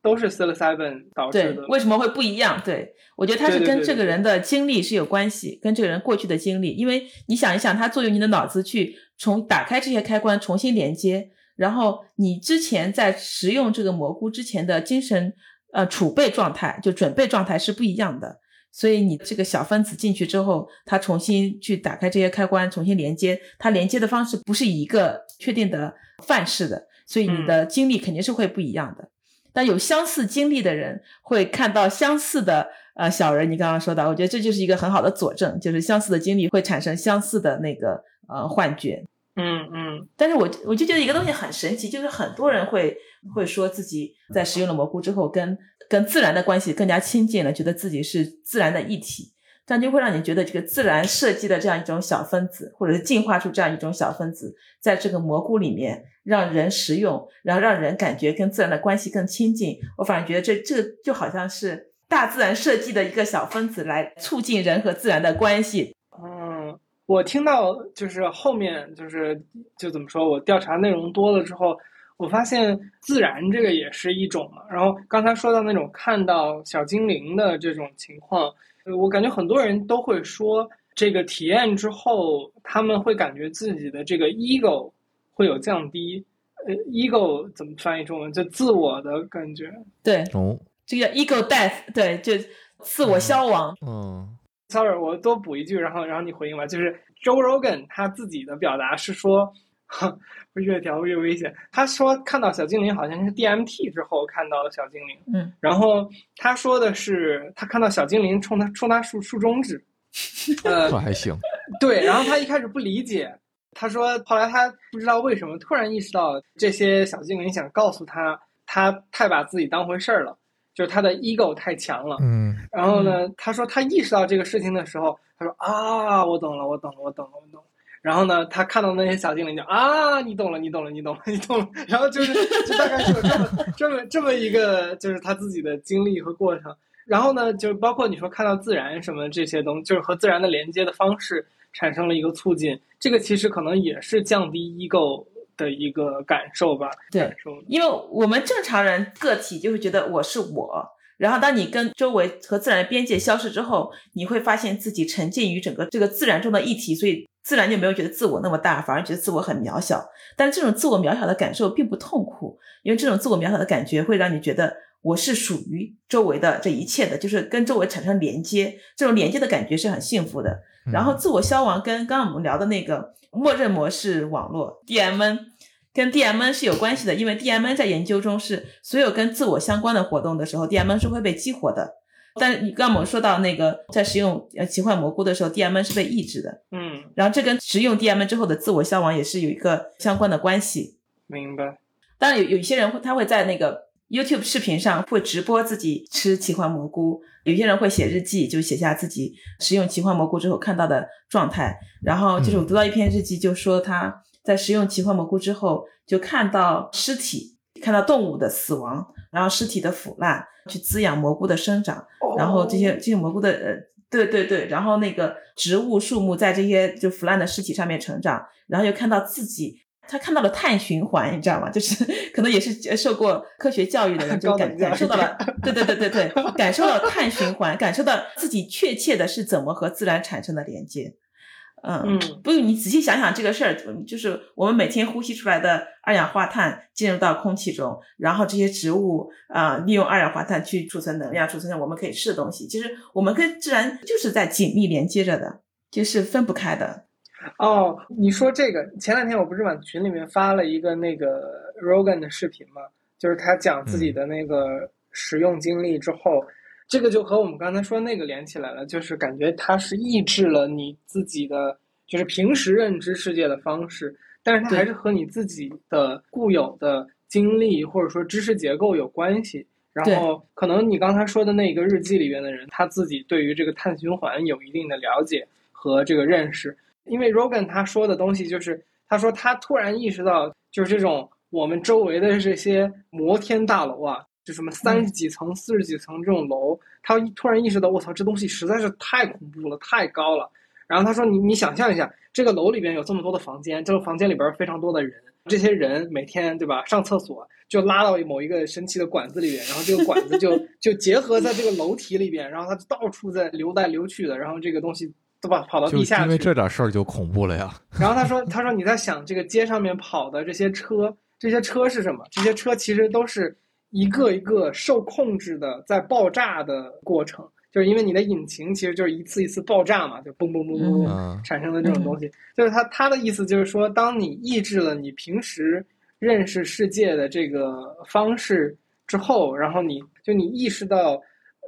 都是 psilocybin 导致的，为什么会不一样？对我觉得它是跟这个人的经历是有关系，跟这个人过去的经历。因为你想一想，它作用你的脑子去重打开这些开关，重新连接，然后你之前在食用这个蘑菇之前的精神呃储备状态，就准备状态是不一样的。所以你这个小分子进去之后，它重新去打开这些开关，重新连接，它连接的方式不是一个确定的范式的，所以你的经历肯定是会不一样的。但有相似经历的人会看到相似的呃小人，你刚刚说的，我觉得这就是一个很好的佐证，就是相似的经历会产生相似的那个呃幻觉。嗯嗯。但是我我就觉得一个东西很神奇，就是很多人会会说自己在食用了蘑菇之后，跟跟自然的关系更加亲近了，觉得自己是自然的一体。这样就会让你觉得这个自然设计的这样一种小分子，或者是进化出这样一种小分子，在这个蘑菇里面让人食用，然后让人感觉跟自然的关系更亲近。我反而觉得这这就好像是大自然设计的一个小分子，来促进人和自然的关系。嗯，我听到就是后面就是就怎么说，我调查内容多了之后，我发现自然这个也是一种嘛。然后刚才说到那种看到小精灵的这种情况。我感觉很多人都会说，这个体验之后，他们会感觉自己的这个 ego 会有降低。呃，ego 怎么翻译中文？就自我的感觉。对，哦，这个 ego death，对，就自我消亡。嗯，，sorry，我多补一句，然后然后你回应吧。就是 Joe Rogan 他自己的表达是说，越调越危险。他说看到小精灵好像是 DMT 之后看到的小精灵，嗯，然后他说的是他看到小精灵冲他冲他竖竖中指，呃这，还行。对，然后他一开始不理解，他说后来他不知道为什么突然意识到这些小精灵想告诉他，他太把自己当回事儿了，就是他的 ego 太强了。嗯然后呢，他说他意识到这个事情的时候，他说啊，我懂了，我懂了，我懂了，我懂了。然后呢，他看到那些小精灵就啊，你懂了，你懂了，你懂了，你懂了。然后就是就大概是有这么这么这么一个就是他自己的经历和过程。然后呢，就包括你说看到自然什么这些东西，就是和自然的连接的方式产生了一个促进。这个其实可能也是降低 ego 的一个感受吧。对。因为我们正常人个体就会觉得我是我，然后当你跟周围和自然的边界消失之后，你会发现自己沉浸于整个这个自然中的一体，所以自然就没有觉得自我那么大，反而觉得自我很渺小。但这种自我渺小的感受并不痛苦，因为这种自我渺小的感觉会让你觉得我是属于周围的这一切的，就是跟周围产生连接，这种连接的感觉是很幸福的。然后自我消亡跟刚刚我们聊的那个默认模式网络 DMN 跟 DMN 是有关系的，因为 DMN 在研究中是所有跟自我相关的活动的时候，DMN 是会被激活的。但是你刚刚我们说到那个在食用呃奇幻蘑菇的时候，DMN 是被抑制的，嗯，然后这跟食用 DMN 之后的自我消亡也是有一个相关的关系。明白。当然有有一些人会他会在那个 YouTube 视频上会直播自己吃奇幻蘑菇，有些人会写日记，就写下自己食用奇幻蘑菇之后看到的状态。然后就是我读到一篇日记，就说他在食用奇幻蘑菇之后，就看到尸体，看到动物的死亡，然后尸体的腐烂，去滋养蘑菇的生长。然后这些这些蘑菇的呃，对对对，然后那个植物树木在这些就腐烂的尸体上面成长，然后又看到自己，他看到了碳循环，你知道吗？就是 可能也是呃受过科学教育的人，就感感受到了，对对对对对，感受到碳循环，感受到自己确切的是怎么和自然产生的连接。嗯，嗯不用你仔细想想这个事儿，就是我们每天呼吸出来的二氧化碳进入到空气中，然后这些植物啊、利用二氧化碳去储存能量，储存成我们可以吃的东西。其实我们跟自然就是在紧密连接着的，就是分不开的。哦，你说这个，前两天我不是往群里面发了一个那个 Rogan 的视频嘛，就是他讲自己的那个使用经历之后，这个就和我们刚才说那个连起来了，就是感觉它是抑制了你自己的，就是平时认知世界的方式，但是它还是和你自己的固有的经历或者说知识结构有关系。然后，可能你刚才说的那个日记里边的人，他自己对于这个碳循环有一定的了解和这个认识。因为 Rogan 他说的东西就是，他说他突然意识到，就是这种我们周围的这些摩天大楼啊，就什么三十几层、四十几层这种楼，他突然意识到，我操，这东西实在是太恐怖了，太高了。然后他说，你你想象一下，这个楼里边有这么多的房间，这个房间里边非常多的人，这些人每天对吧，上厕所就拉到某一个神奇的管子里边，然后这个管子就就结合在这个楼体里边，然后它就到处在流来流去的，然后这个东西都把跑到地下去。因为这点事儿就恐怖了呀。然后他说：“他说你在想这个街上面跑的这些车，这些车是什么？这些车其实都是一个一个受控制的在爆炸的过程，就是因为你的引擎其实就是一次一次爆炸嘛，就嘣嘣嘣嘣嘣嗯产生的这种东西。就是他他的意思就是说，当你抑制了你平时认识世界的这个方式之后，然后你就你意识到。”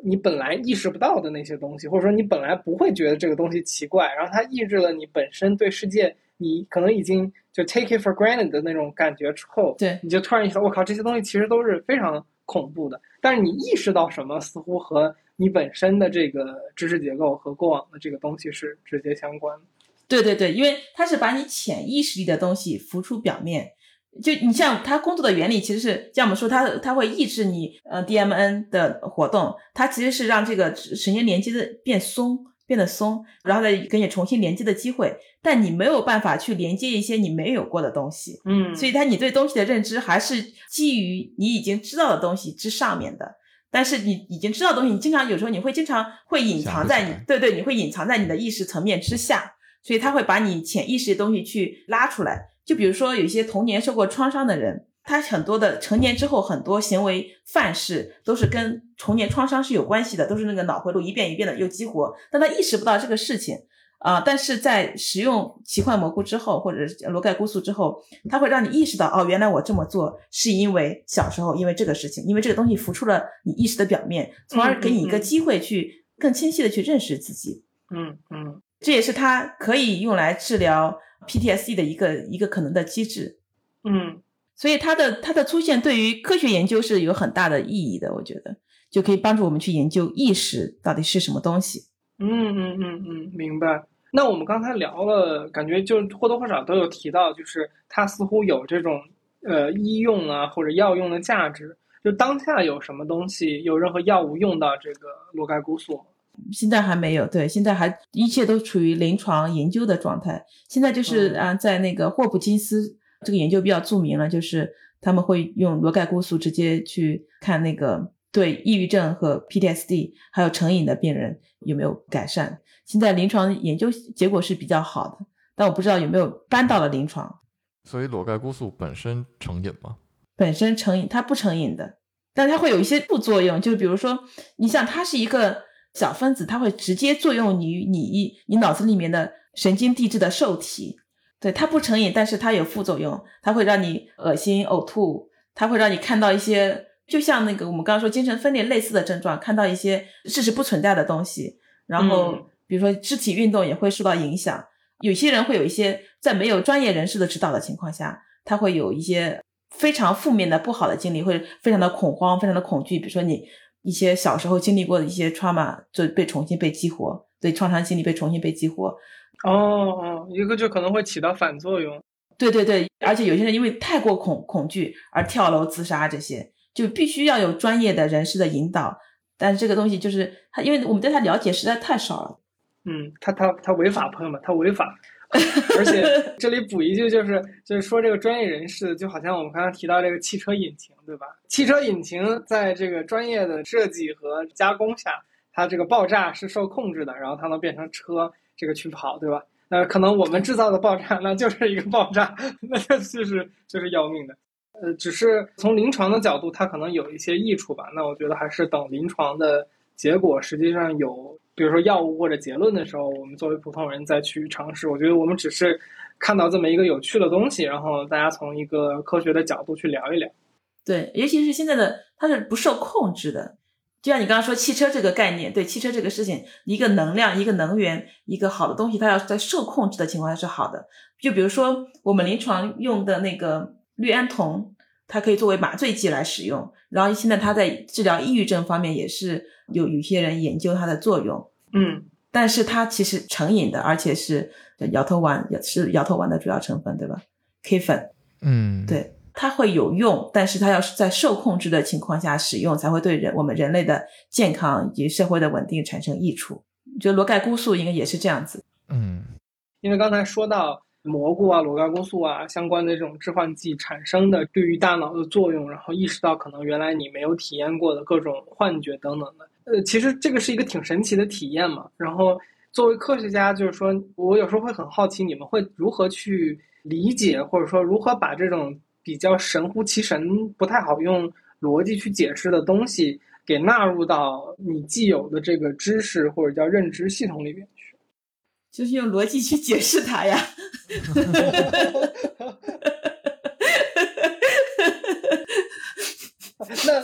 你本来意识不到的那些东西，或者说你本来不会觉得这个东西奇怪，然后它抑制了你本身对世界你可能已经就 take it for granted 的那种感觉之后，对你就突然意识到，我靠，这些东西其实都是非常恐怖的。但是你意识到什么，似乎和你本身的这个知识结构和过往的这个东西是直接相关的。对对对，因为它是把你潜意识里的东西浮出表面。就你像它工作的原理，其实是像我们说它它会抑制你呃 DMN 的活动，它其实是让这个神经连接的变松，变得松，然后再给你重新连接的机会。但你没有办法去连接一些你没有过的东西，嗯，所以它你对东西的认知还是基于你已经知道的东西之上面的。但是你已经知道的东西，你经常有时候你会经常会隐藏在你对对，你会隐藏在你的意识层面之下，所以它会把你潜意识的东西去拉出来。就比如说有一些童年受过创伤的人，他很多的成年之后很多行为范式都是跟童年创伤是有关系的，都是那个脑回路一遍一遍的又激活，但他意识不到这个事情。啊、但是在使用奇幻蘑菇之后，或者是罗盖菇素之后，它会让你意识到，哦，原来我这么做是因为小时候因为这个事情，因为这个东西浮出了你意识的表面，从而给你一个机会去更清晰的去认识自己。嗯嗯。这也是它可以用来治疗 PTSD 的一个一个可能的机制。嗯所以它的它的出现对于科学研究是有很大的意义的，我觉得就可以帮助我们去研究意识到底是什么东西。嗯嗯嗯嗯，明白。那我们刚才聊了，感觉就或多或少都有提到，就是它似乎有这种呃医用啊或者药用的价值。就当下有什么东西，有任何药物用到这个罗盖菇素吗？现在还没有，对，现在还一切都处于临床研究的状态。现在就是嗯啊，在那个霍普金斯这个研究比较著名了，就是他们会用罗盖菇素直接去看那个对抑郁症和 PTSD 还有成瘾的病人有没有改善。现在临床研究结果是比较好的，但我不知道有没有搬到了临床。所以裸盖菇素本身成瘾吗？本身成瘾，它不成瘾的，但它会有一些副作用，就是比如说，你像它是一个小分子，它会直接作用于你你脑子里面的神经递质的受体。对，它不成瘾，但是它有副作用，它会让你恶心、呕吐，它会让你看到一些，就像那个我们刚刚说精神分裂类似的症状，看到一些事实不存在的东西，然后嗯比如说肢体运动也会受到影响。有些人会有一些在没有专业人士的指导的情况下，他会有一些非常负面的不好的经历，会非常的恐慌，非常的恐惧。比如说你一些小时候经历过的一些 trauma 就被重新被激活，对创伤经历被重新被激活。哦哦，一个就可能会起到反作用。对对对，而且有些人因为太过恐恐惧而跳楼自杀，这些就必须要有专业的人士的引导。但是这个东西就是他，因为我们对他了解实在太少了。嗯，他他他违法，朋友们，他违法。而且这里补一句，就是就是说这个专业人士，就好像我们刚刚提到这个汽车引擎，对吧？汽车引擎在这个专业的设计和加工下，它这个爆炸是受控制的，然后它能变成车这个去跑，对吧？那可能我们制造的爆炸，那就是一个爆炸，那就是就是要命的。呃，只是从临床的角度，它可能有一些益处吧。那我觉得还是等临床的结果实际上有，比如说药物或者结论的时候，我们作为普通人再去尝试。我觉得我们只是看到这么一个有趣的东西，然后大家从一个科学的角度去聊一聊。对，尤其是现在的它是不受控制的，就像你刚刚说汽车这个概念，对汽车这个事情，一个能量、一个能源、一个好的东西，它要在受控制的情况下是好的。就比如说我们临床用的那个氯胺酮，它可以作为麻醉剂来使用，然后现在它在治疗抑郁症方面也是有有些人研究它的作用，嗯但是它其实成瘾的，而且是摇头丸，是摇头丸的主要成分，对吧？K 粉。嗯，，对，它会有用，但是它要是在受控制的情况下使用，才会对人我们人类的健康以及社会的稳定产生益处。就罗盖菇素应该也是这样子。嗯因为刚才说到蘑菇啊、裸盖菇素啊相关的这种致幻剂产生的对于大脑的作用，然后意识到可能原来你没有体验过的各种幻觉等等的。呃，其实这个是一个挺神奇的体验嘛。然后作为科学家，就是说我有时候会很好奇，你们会如何去理解，或者说如何把这种比较神乎其神、不太好用逻辑去解释的东西，给纳入到你既有的这个知识或者叫认知系统里面。就是用逻辑去解释它呀。那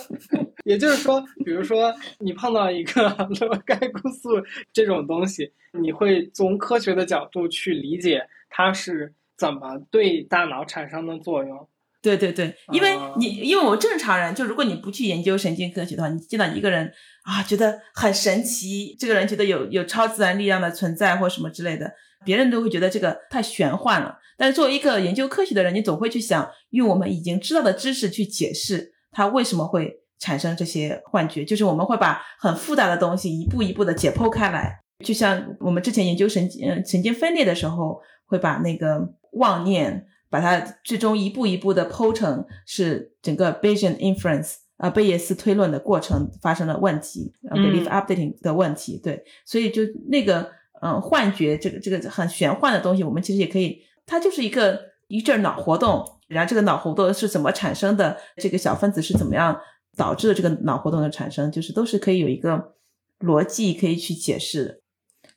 也就是说，比如说你碰到一个 罗盖菇素这种东西，你会从科学的角度去理解它是怎么对大脑产生的作用。对对对，因为啊你因为我们正常人，就如果你不去研究神经科学的话，你见到一个人啊，觉得很神奇，这个人觉得有有超自然力量的存在或什么之类的，别人都会觉得这个太玄幻了。但是作为一个研究科学的人，你总会去想用我们已经知道的知识去解释它为什么会产生这些幻觉，就是我们会把很复杂的东西一步一步的解剖开来。就像我们之前研究神经呃神经分裂的时候，会把那个妄念。把它最终一步一步的剖成是整个 Bayesian inference 啊、贝叶斯推论的过程发生了问题、，belief updating 的问题，对，所以就那个嗯幻觉这个这个很玄幻的东西，我们其实也可以，它就是一个一阵脑活动，然后这个脑活动是怎么产生的，这个小分子是怎么样导致的这个脑活动的产生，就是都是可以有一个逻辑可以去解释的。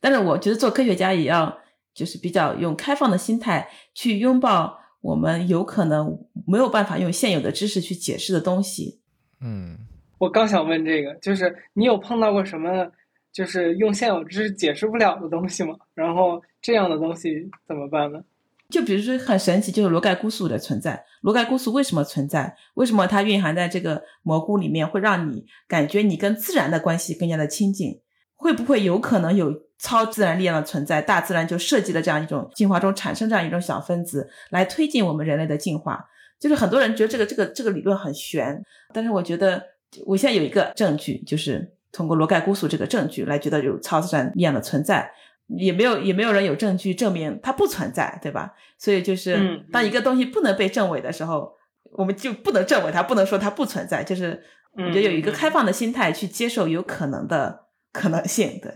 但是我觉得做科学家也要就是比较用开放的心态去拥抱我们有可能没有办法用现有的知识去解释的东西。嗯，我刚想问这个，就是你有碰到过什么，就是用现有知识解释不了的东西吗？然后这样的东西怎么办呢？就比如说很神奇，就是罗盖菇素的存在。罗盖菇素为什么存在？为什么它蕴含在这个蘑菇里面，会让你感觉你跟自然的关系更加的亲近？会不会有可能有超自然力量的存在？大自然就设计了这样一种进化中产生这样一种小分子，来推进我们人类的进化。就是很多人觉得这个这个这个理论很玄，但是我觉得我现在有一个证据，就是通过罗盖姑素这个证据来觉得有超自然力量的存在。也没有也没有人有证据证明它不存在，对吧？所以就是当一个东西不能被证伪的时候，我们就不能证伪它，不能说它不存在。就是我觉得有一个开放的心态去接受有可能的可能性。对，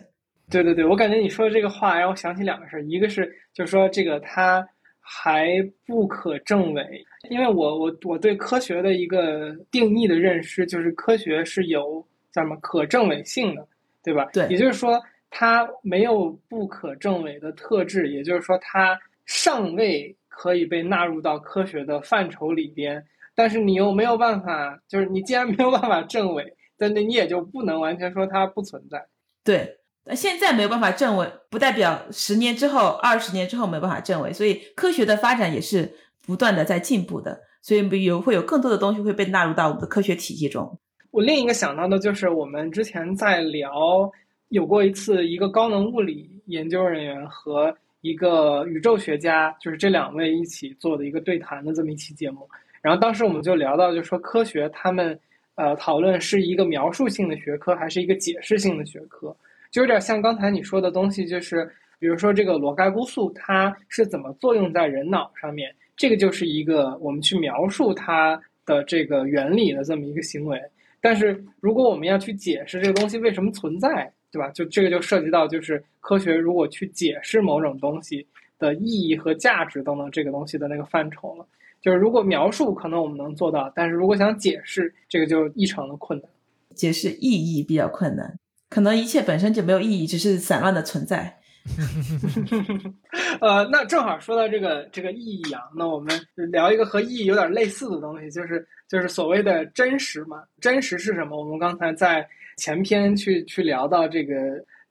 对对对，我感觉你说的这个话让我想起两个事儿，一个是就是说这个它还不可证伪，因为我我我对科学的一个定义的认识就是科学是有叫什么可证伪性的，对吧？对，也就是说。它没有不可证伪的特质，也就是说，它尚未可以被纳入到科学的范畴里边。但是你又没有办法，就是你既然没有办法证伪，但那你也就不能完全说它不存在。对，那那现在没有办法证伪，不代表十年之后、二十年之后没办法证伪。所以科学的发展也是不断的在进步的，所以有会有更多的东西会被纳入到我们的科学体系中。我另一个想到的就是我们之前在聊。有过一次，一个高能物理研究人员和一个宇宙学家，就是这两位一起做的一个对谈的这么一期节目。然后当时我们就聊到，就说科学他们呃讨论是一个描述性的学科还是一个解释性的学科，就有点像刚才你说的东西，就是比如说这个罗盖菇素它是怎么作用在人脑上面，这个就是一个我们去描述它的这个原理的这么一个行为。但是如果我们要去解释这个东西为什么存在，对吧？就这个就涉及到，就是科学如果去解释某种东西的意义和价值等等这个东西的那个范畴了。就是如果描述可能我们能做到，但是如果想解释，这个就异常的困难。解释意义比较困难，可能一切本身就没有意义，只是散乱的存在。呃，那正好说到这个这个意义啊，那我们聊一个和意义有点类似的东西，就是就是所谓的真实嘛。真实是什么？我们刚才在。前篇去去聊到这个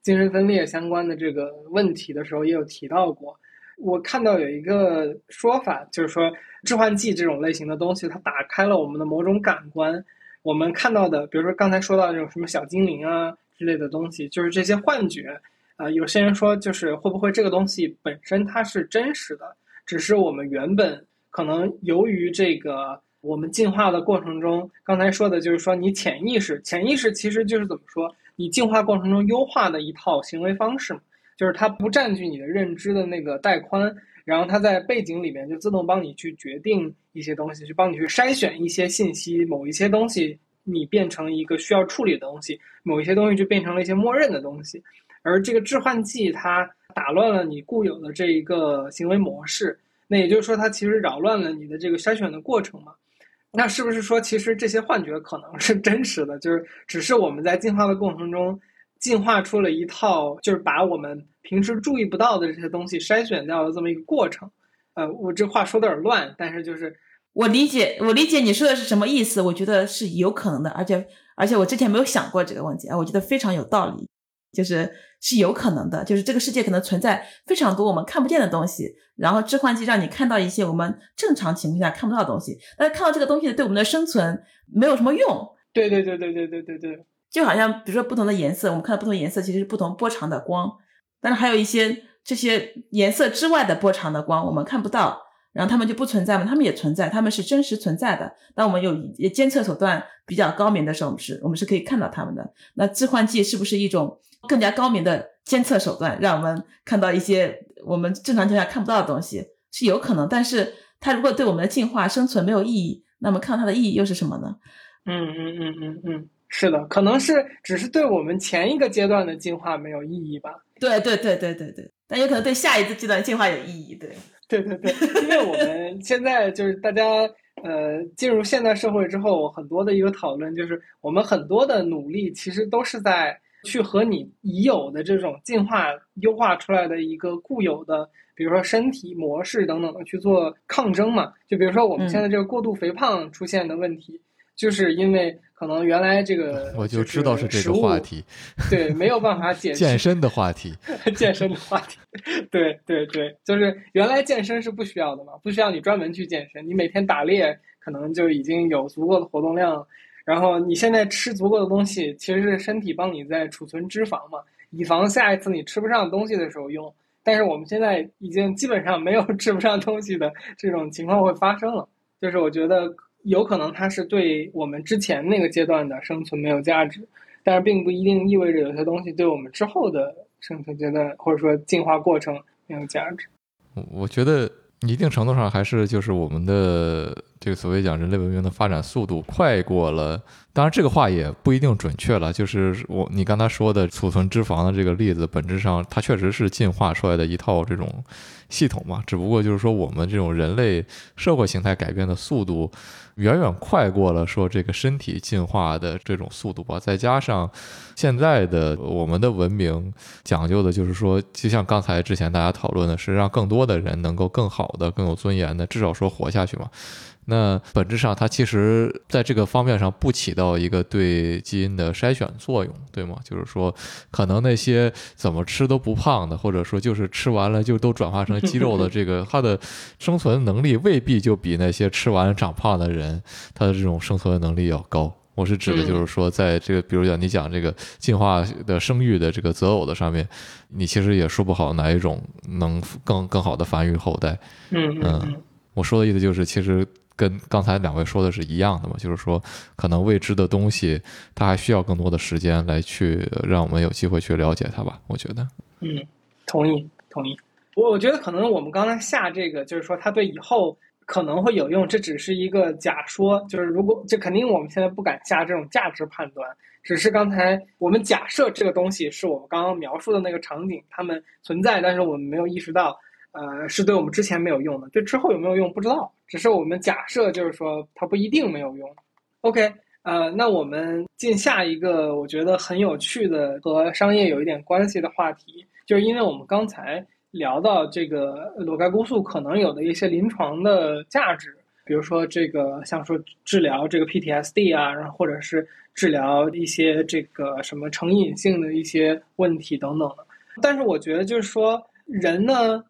精神分裂相关的这个问题的时候，也有提到过。我看到有一个说法，就是说致幻剂这种类型的东西，它打开了我们的某种感官。我们看到的，比如说刚才说到这种什么小精灵啊之类的东西，就是这些幻觉。啊，有些人说，就是会不会这个东西本身它是真实的，只是我们原本可能由于这个。我们进化的过程中，刚才说的就是说，你潜意识，潜意识其实就是怎么说，你进化过程中优化的一套行为方式嘛，就是它不占据你的认知的那个带宽，然后它在背景里面就自动帮你去决定一些东西，去帮你去筛选一些信息，某一些东西你变成一个需要处理的东西，某一些东西就变成了一些默认的东西，而这个致幻剂它打乱了你固有的这一个行为模式，那也就是说，它其实扰乱了你的这个筛选的过程嘛。那是不是说，其实这些幻觉可能是真实的？就是只是我们在进化的过程中，进化出了一套，就是把我们平时注意不到的这些东西筛选掉的这么一个过程。呃，我这话说的有点乱，但是就是我理解，我理解你说的是什么意思？我觉得是有可能的，而且而且我之前没有想过这个问题啊，我觉得非常有道理。就是是有可能的，就是这个世界可能存在非常多我们看不见的东西，然后置换剂让你看到一些我们正常情况下看不到的东西，但是看到这个东西对我们的生存没有什么用。对对对对对对对对，就好像比如说不同的颜色，我们看到不同颜色其实是不同波长的光，但是还有一些这些颜色之外的波长的光我们看不到。然后他们就不存在吗？他们也存在，他们是真实存在的。当我们有监测手段比较高明的时候，我们是我们是可以看到他们的。那致幻剂是不是一种更加高明的监测手段，让我们看到一些我们正常情况下看不到的东西？是有可能，但是它如果对我们的进化生存没有意义，那么看到它的意义又是什么呢？嗯嗯嗯嗯嗯，是的，可能是只是对我们前一个阶段的进化没有意义吧。对对对对对对。但有可能对下一次阶段进化有意义。对，对对对，因为我们现在就是大家呃进入现代社会之后，很多的一个讨论就是我们很多的努力其实都是在去和你已有的这种进化优化出来的一个固有的，比如说身体模式等等的去做抗争嘛。就比如说我们现在这个过度肥胖出现的问题。就是因为可能原来这个 我就知道是这个话题，对，没有办法解 健身的话题，健身的话题，对对对，就是原来健身是不需要的嘛，不需要你专门去健身，你每天打猎可能就已经有足够的活动量，然后你现在吃足够的东西，其实是身体帮你在储存脂肪嘛，以防下一次你吃不上东西的时候用。但是我们现在已经基本上没有吃不上东西的这种情况会发生了，就是我觉得。有可能它是对我们之前那个阶段的生存没有价值，但是并不一定意味着有些东西对我们之后的生存阶段或者说进化过程没有价值。我我觉得一定程度上还是就是我们的这个所谓讲人类文明的发展速度快过了。当然，这个话也不一定准确了。就是我你刚才说的储存脂肪的这个例子，本质上它确实是进化出来的一套这种系统嘛。只不过就是说，我们这种人类社会形态改变的速度远远快过了说这个身体进化的这种速度吧。再加上现在的我们的文明讲究的就是说，就像刚才之前大家讨论的是，让更多的人能够更好的、更有尊严的，至少说活下去嘛。那本质上，它其实在这个方面上不起到一个对基因的筛选作用，对吗？就是说，可能那些怎么吃都不胖的，或者说就是吃完了就都转化成肌肉的，这个它的生存能力未必就比那些吃完了长胖的人，他的这种生存能力要高。我是指的，就是说，在这个，比如讲你讲这个进化的生育的这个择偶的上面，你其实也说不好哪一种能更更好的繁育后代。嗯嗯，我说的意思就是，其实。跟刚才两位说的是一样的嘛，就是说，可能未知的东西，它还需要更多的时间来去让我们有机会去了解它吧。我觉得，嗯，同意，同意。我我觉得可能我们刚才下这个，就是说它对以后可能会有用，这只是一个假说。就是如果，这肯定我们现在不敢下这种价值判断，只是刚才我们假设这个东西是我们刚刚描述的那个场景，它们存在，但是我们没有意识到。呃，是对我们之前没有用的，对之后有没有用不知道，只是我们假设，就是说它不一定没有用。OK，呃，那我们进下一个我觉得很有趣的和商业有一点关系的话题，就是因为我们刚才聊到这个裸盖菇素可能有的一些临床的价值，比如说这个像说治疗这个 PTSD 啊，然后或者是治疗一些这个什么成瘾性的一些问题等等的。但是我觉得就是说人呢。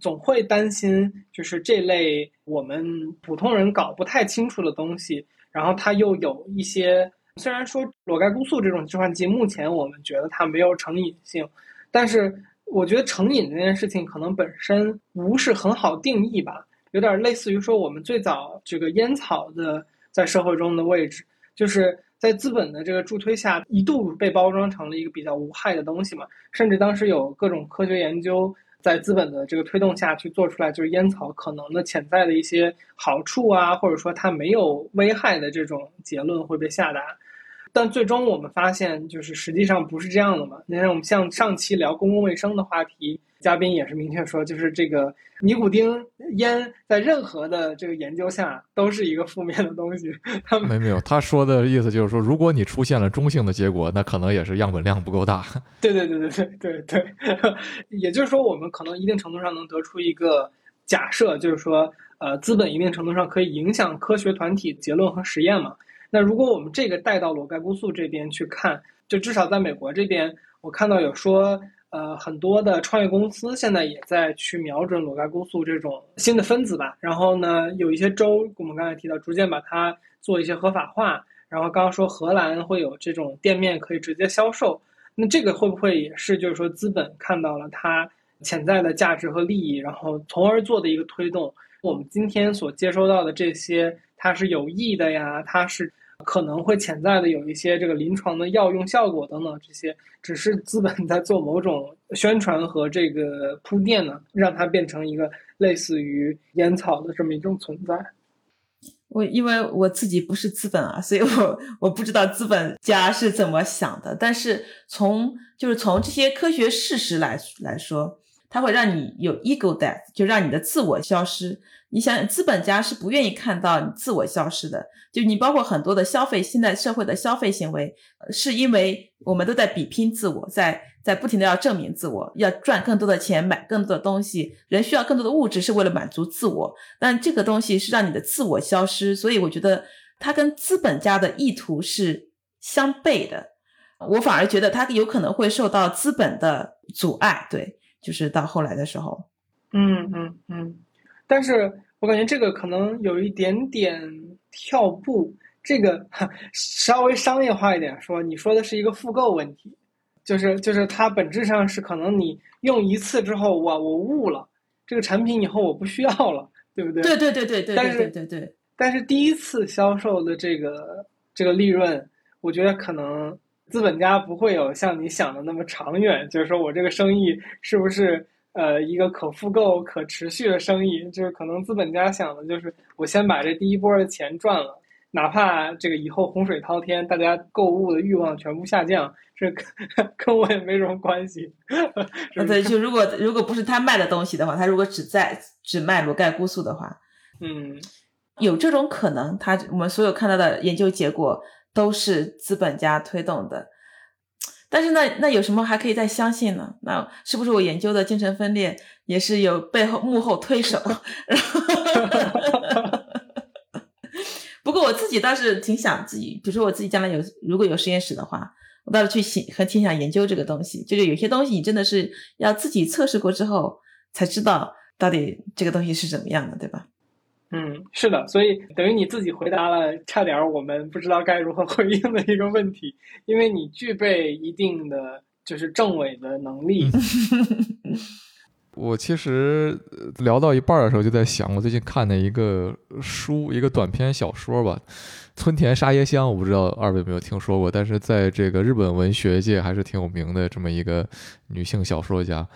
总会担心，就是这类我们普通人搞不太清楚的东西，然后它又有一些，虽然说裸盖菇素这种致幻剂，目前我们觉得它没有成瘾性，但是我觉得成瘾这件事情可能本身不是很好定义吧，有点类似于说我们最早这个烟草的在社会中的位置，就是在资本的这个助推下，一度被包装成了一个比较无害的东西嘛，甚至当时有各种科学研究。在资本的这个推动下去做出来，就是烟草可能的潜在的一些好处啊，或者说它没有危害的这种结论会被下达，但最终我们发现，就是实际上不是这样的嘛。你看，我们像上期聊公共卫生的话题。嘉宾也是明确说，就是这个尼古丁烟在任何的这个研究下都是一个负面的东西。他 没没有，他说的意思就是说，如果你出现了中性的结果，那可能也是样本量不够大。对对对对对对对，也就是说，我们可能一定程度上能得出一个假设，就是说，呃，资本一定程度上可以影响科学团体结论和实验嘛。那如果我们这个带到裸盖菇素这边去看，就至少在美国这边，我看到有说。呃，很多的创业公司现在也在去瞄准裸盖菇素这种新的分子吧。然后呢，有一些州，我们刚才提到，逐渐把它做一些合法化。然后刚刚说荷兰会有这种店面可以直接销售，那这个会不会也是就是说资本看到了它潜在的价值和利益，然后从而做的一个推动？我们今天所接收到的这些，它是有益的呀，它是。可能会潜在的有一些这个临床的药用效果等等，这些只是资本在做某种宣传和这个铺垫呢，让它变成一个类似于烟草的这么一种存在。我因为我自己不是资本啊，所以我我不知道资本家是怎么想的。但是从就是从这些科学事实来来说。它会让你有 ego death，就让你的自我消失。你想想，资本家是不愿意看到你自我消失的。就你包括很多的消费，现在社会的消费行为，是因为我们都在比拼自我，在在不停的要证明自我，要赚更多的钱，买更多的东西。人需要更多的物质，是为了满足自我。但这个东西是让你的自我消失，所以我觉得它跟资本家的意图是相悖的。我反而觉得它有可能会受到资本的阻碍。对，就是到后来的时候，嗯嗯嗯。但是我感觉这个可能有一点点跳步，这个稍微商业化一点说，你说的是一个复购问题，就是就是它本质上是可能你用一次之后，哇，我悟了，这个产品以后我不需要了，对不对？对对对对对。但是对对，但是第一次销售的这个这个利润，我觉得可能资本家不会有像你想的那么长远，就是说我这个生意是不是？呃，一个可复购、可持续的生意，就是可能资本家想的就是，我先把这第一波的钱赚了，哪怕这个以后洪水滔天，大家购物的欲望全部下降，这跟我也没什么关系。对，就如果如果不是他卖的东西的话，他如果只在只卖罗盖菇素的话，嗯，有这种可能。他我们所有看到的研究结果都是资本家推动的。但是那那有什么还可以再相信呢？那是不是我研究的精神分裂也是有背后幕后推手？不过我自己倒是挺想自己，比如说我自己将来有如果有实验室的话，我倒是去想和挺想研究这个东西。就是有些东西你真的是要自己测试过之后才知道到底这个东西是怎么样的，对吧？嗯，是的，所以等于你自己回答了差点我们不知道该如何 回应的一个问题，因为你具备一定的就是政委的能力。我其实聊到一半的时候就在想，我最近看的一个书，一个短篇小说吧，《村田沙耶香》，我不知道二位有没有听说过，但是在这个日本文学界还是挺有名的这么一个女性小说家。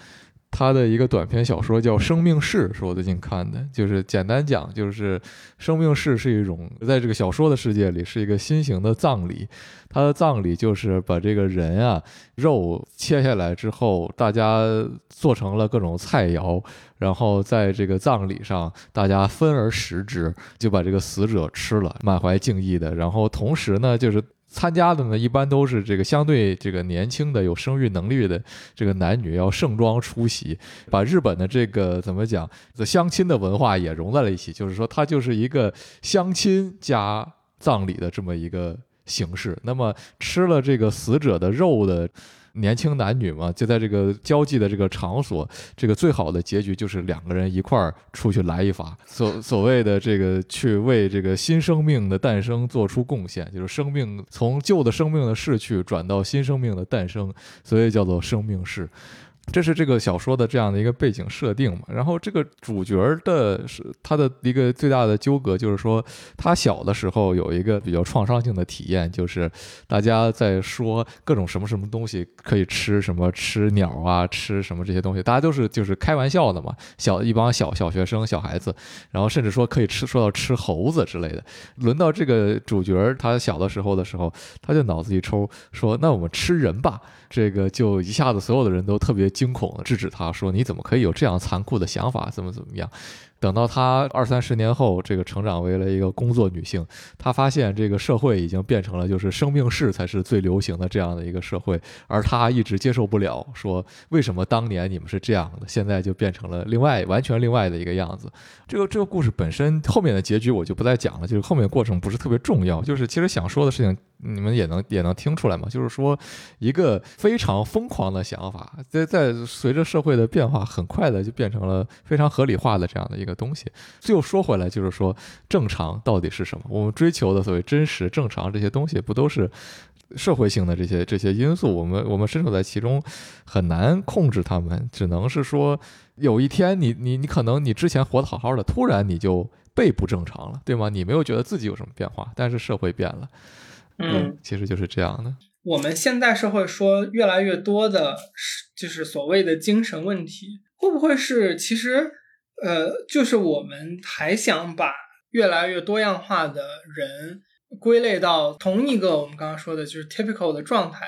他的一个短篇小说叫《生命式》，是我最近看的。就是简单讲，就是生命式是一种在这个小说的世界里是一个新型的葬礼。他的葬礼就是把这个人啊肉切下来之后，大家做成了各种菜肴，然后在这个葬礼上大家分而食之，就把这个死者吃了，满怀敬意的。然后同时呢，就是。参加的呢，一般都是这个相对这个年轻的、有生育能力的这个男女，要盛装出席，把日本的这个怎么讲，这相亲的文化也融在了一起。就是说，它就是一个相亲加葬礼的这么一个形式。那么，吃了这个死者的肉的。年轻男女嘛，就在这个交际的这个场所，这个最好的结局就是两个人一块儿出去来一发，所所谓的这个去为这个新生命的诞生做出贡献，就是生命从旧的生命的逝去转到新生命的诞生，所以叫做生命式。这是这个小说的这样的一个背景设定嘛，然后这个主角的是他的一个最大的纠葛，就是说他小的时候有一个比较创伤性的体验，就是大家在说各种什么什么东西可以吃，什么吃鸟啊，吃什么这些东西，大家都是就是开玩笑的嘛，小一帮小小学生小孩子，然后甚至说可以吃说到吃猴子之类的。轮到这个主角他小的时候的时候，他就脑子一抽，说那我们吃人吧。这个就一下子所有的人都特别惊恐制止他说：“你怎么可以有这样残酷的想法？怎么怎么样？”等到她二三十年后，这个成长为了一个工作女性，她发现这个社会已经变成了就是生命式才是最流行的这样的一个社会，而她一直接受不了，说为什么当年你们是这样的，现在就变成了另外完全另外的一个样子。这个这个故事本身后面的结局我就不再讲了，就是后面过程不是特别重要，就是其实想说的事情你们也能也能听出来嘛，就是说一个非常疯狂的想法，在在随着社会的变化，很快的就变成了非常合理化的这样的一个。东西，最后说回来，就是说正常到底是什么？我们追求的所谓真实、正常这些东西，不都是社会性的这些这些因素？我们我们身处在其中，很难控制他们，只能是说，有一天你你你可能你之前活得好好的，突然你就被不正常了，对吗？你没有觉得自己有什么变化，但是社会变了，嗯，其实就是这样的。我们现代社会说越来越多的，是就是所谓的精神问题，会不会是其实？呃，就是我们还想把越来越多样化的人归类到同一个我们刚刚说的就是 typical 的状态，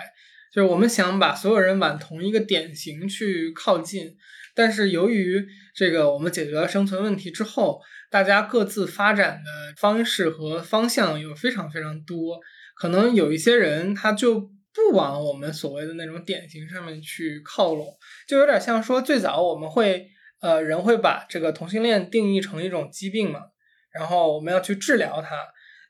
就是我们想把所有人往同一个典型去靠近，但是由于这个我们解决了生存问题之后，大家各自发展的方式和方向又非常非常多，可能有一些人他就不往我们所谓的那种典型上面去靠拢，就有点像说最早我们会呃人会把这个同性恋定义成一种疾病嘛，然后我们要去治疗它。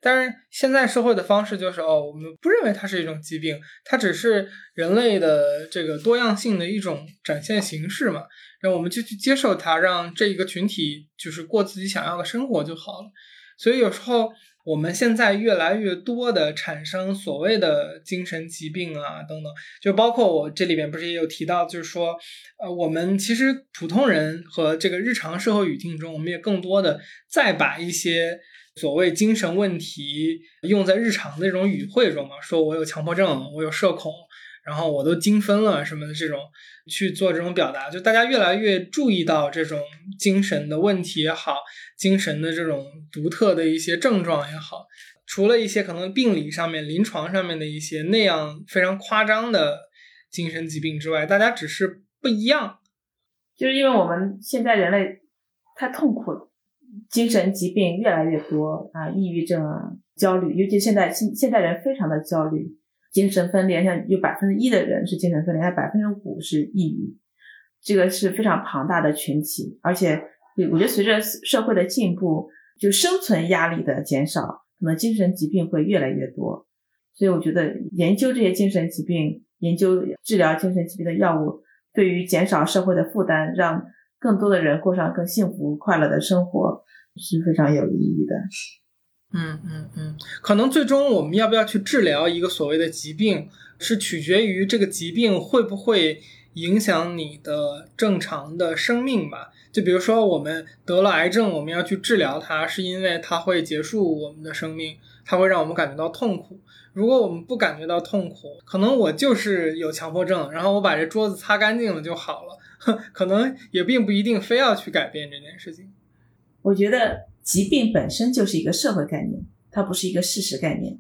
但是现在社会的方式就是哦，我们不认为它是一种疾病，它只是人类的这个多样性的一种展现形式嘛。那我们就去接受它，让这一个群体就是过自己想要的生活就好了。所以有时候我们现在越来越多的产生所谓的精神疾病啊等等，就包括我这里边不是也有提到，就是说呃，我们其实普通人和这个日常社会语境中，我们也更多的再把一些。所谓精神问题用在日常那种语汇中嘛，说我有强迫症，我有社恐，然后我都精分了什么的这种去做这种表达，就大家越来越注意到这种精神的问题也好，精神的这种独特的一些症状也好，除了一些可能病理上面、临床上面的一些那样非常夸张的精神疾病之外，大家只是不一样，就是因为我们现在人类太痛苦了。精神疾病越来越多啊，抑郁症啊，焦虑，尤其现在现现代人非常的焦虑，精神分裂，像有百分之一的人是精神分裂，还百分之五是抑郁，这个是非常庞大的群体，而且我觉得随着社会的进步，就生存压力的减少，可能精神疾病会越来越多，所以我觉得研究这些精神疾病，研究治疗精神疾病的药物，对于减少社会的负担，让。更多的人过上更幸福快乐的生活是非常有意义的。嗯嗯嗯，可能最终我们要不要去治疗一个所谓的疾病，是取决于这个疾病会不会影响你的正常的生命吧。就比如说我们得了癌症，我们要去治疗它，是因为它会结束我们的生命，它会让我们感觉到痛苦。如果我们不感觉到痛苦，可能我就是有强迫症，然后我把这桌子擦干净了就好了。可能也并不一定非要去改变这件事情。我觉得疾病本身就是一个社会概念，它不是一个事实概念。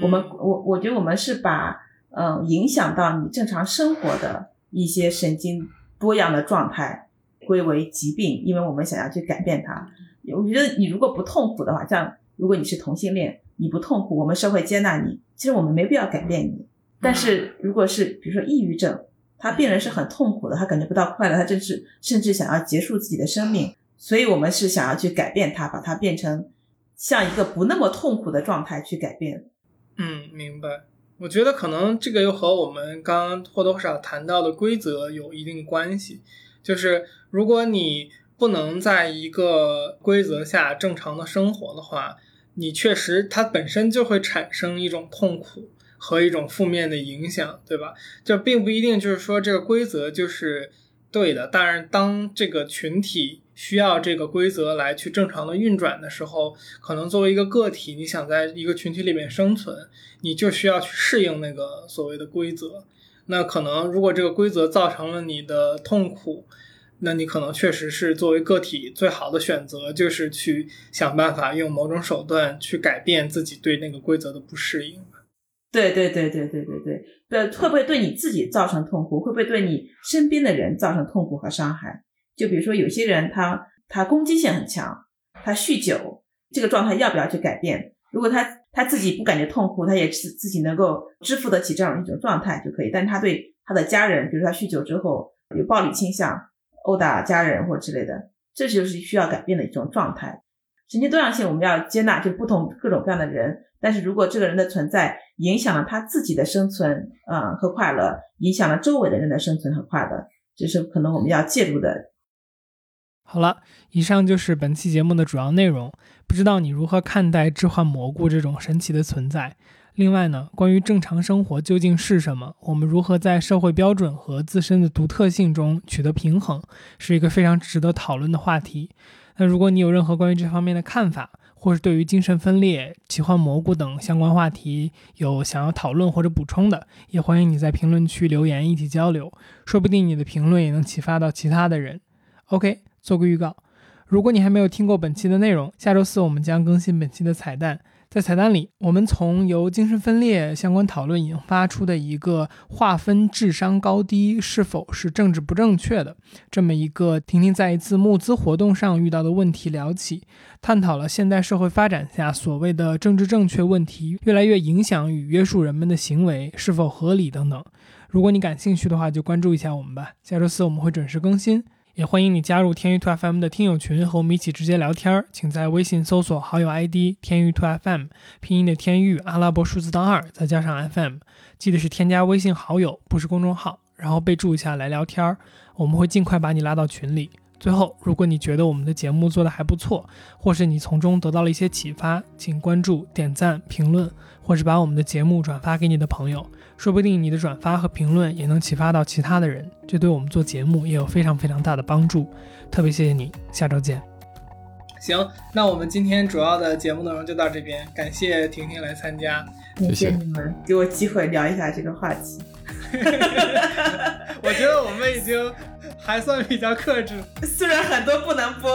我们我我觉得我们是把嗯影响到你正常生活的一些神经多样的状态归为疾病，因为我们想要去改变它。我觉得你如果不痛苦的话，像如果你是同性恋，你不痛苦，我们社会接纳你，其实我们没必要改变你。但是如果是比如说抑郁症，他病人是很痛苦的，他感觉不到快乐，他甚至甚至想要结束自己的生命。所以，我们是想要去改变它，把它变成像一个不那么痛苦的状态去改变。嗯，明白。我觉得可能这个又和我们刚刚或多或少谈到的规则有一定关系。就是如果你不能在一个规则下正常的生活的话，你确实它本身就会产生一种痛苦。和一种负面的影响，对吧？就并不一定就是说这个规则就是对的。但是当这个群体需要这个规则来去正常的运转的时候，可能作为一个个体，你想在一个群体里面生存，你就需要去适应那个所谓的规则。那可能如果这个规则造成了你的痛苦，那你可能确实是作为个体最好的选择，就是去想办法用某种手段去改变自己对那个规则的不适应。对对对对对对对，对会不会对你自己造成痛苦？会不会对你身边的人造成痛苦和伤害？就比如说有些人他他攻击性很强，他酗酒，这个状态要不要去改变？如果他他自己不感觉痛苦，他也自自己能够支付得起这样一种状态就可以。但他对他的家人，比如说他酗酒之后有暴力倾向，殴打家人或之类的，这就是需要改变的一种状态。神经多样性我们要接纳，就不同各种各样的人。但是如果这个人的存在影响了他自己的生存，啊和快乐，影响了周围的人的生存和快乐，这是可能我们要介入的。好了，以上就是本期节目的主要内容。不知道你如何看待置换蘑菇这种神奇的存在？另外呢，关于正常生活究竟是什么，我们如何在社会标准和自身的独特性中取得平衡，是一个非常值得讨论的话题。那如果你有任何关于这方面的看法，或是对于精神分裂、奇幻蘑菇等相关话题有想要讨论或者补充的，也欢迎你在评论区留言一起交流，说不定你的评论也能启发到其他的人。OK，做个预告，如果你还没有听过本期的内容，下周四我们将更新本期的彩蛋，在彩蛋里，我们从由精神分裂相关讨论引发出的一个划分智商高低是否是政治不正确的这么一个婷婷在一次募资活动上遇到的问题聊起，探讨了现代社会发展下所谓的政治正确问题越来越影响与约束人们的行为是否合理等等。如果你感兴趣的话，就关注一下我们吧。下周四我们会准时更新。也欢迎你加入天域 Two FM 的听友群，和我们一起直接聊天儿。请在微信搜索好友 ID 天域 Two FM，拼音的天域，阿拉伯数字当二，再加上 FM，记得是添加微信好友，不是公众号，然后备注一下来聊天儿，我们会尽快把你拉到群里。最后，如果你觉得我们的节目做得还不错，或是你从中得到了一些启发，请关注、点赞、评论，或是把我们的节目转发给你的朋友。说不定你的转发和评论也能启发到其他的人，这对我们做节目也有非常非常大的帮助。特别谢谢你，下周见。行，那我们今天主要的节目内容就到这边，感谢婷婷来参加，感谢你们给我机会聊一下这个话题。我觉得我们已经还算比较克制，虽然很多不能播。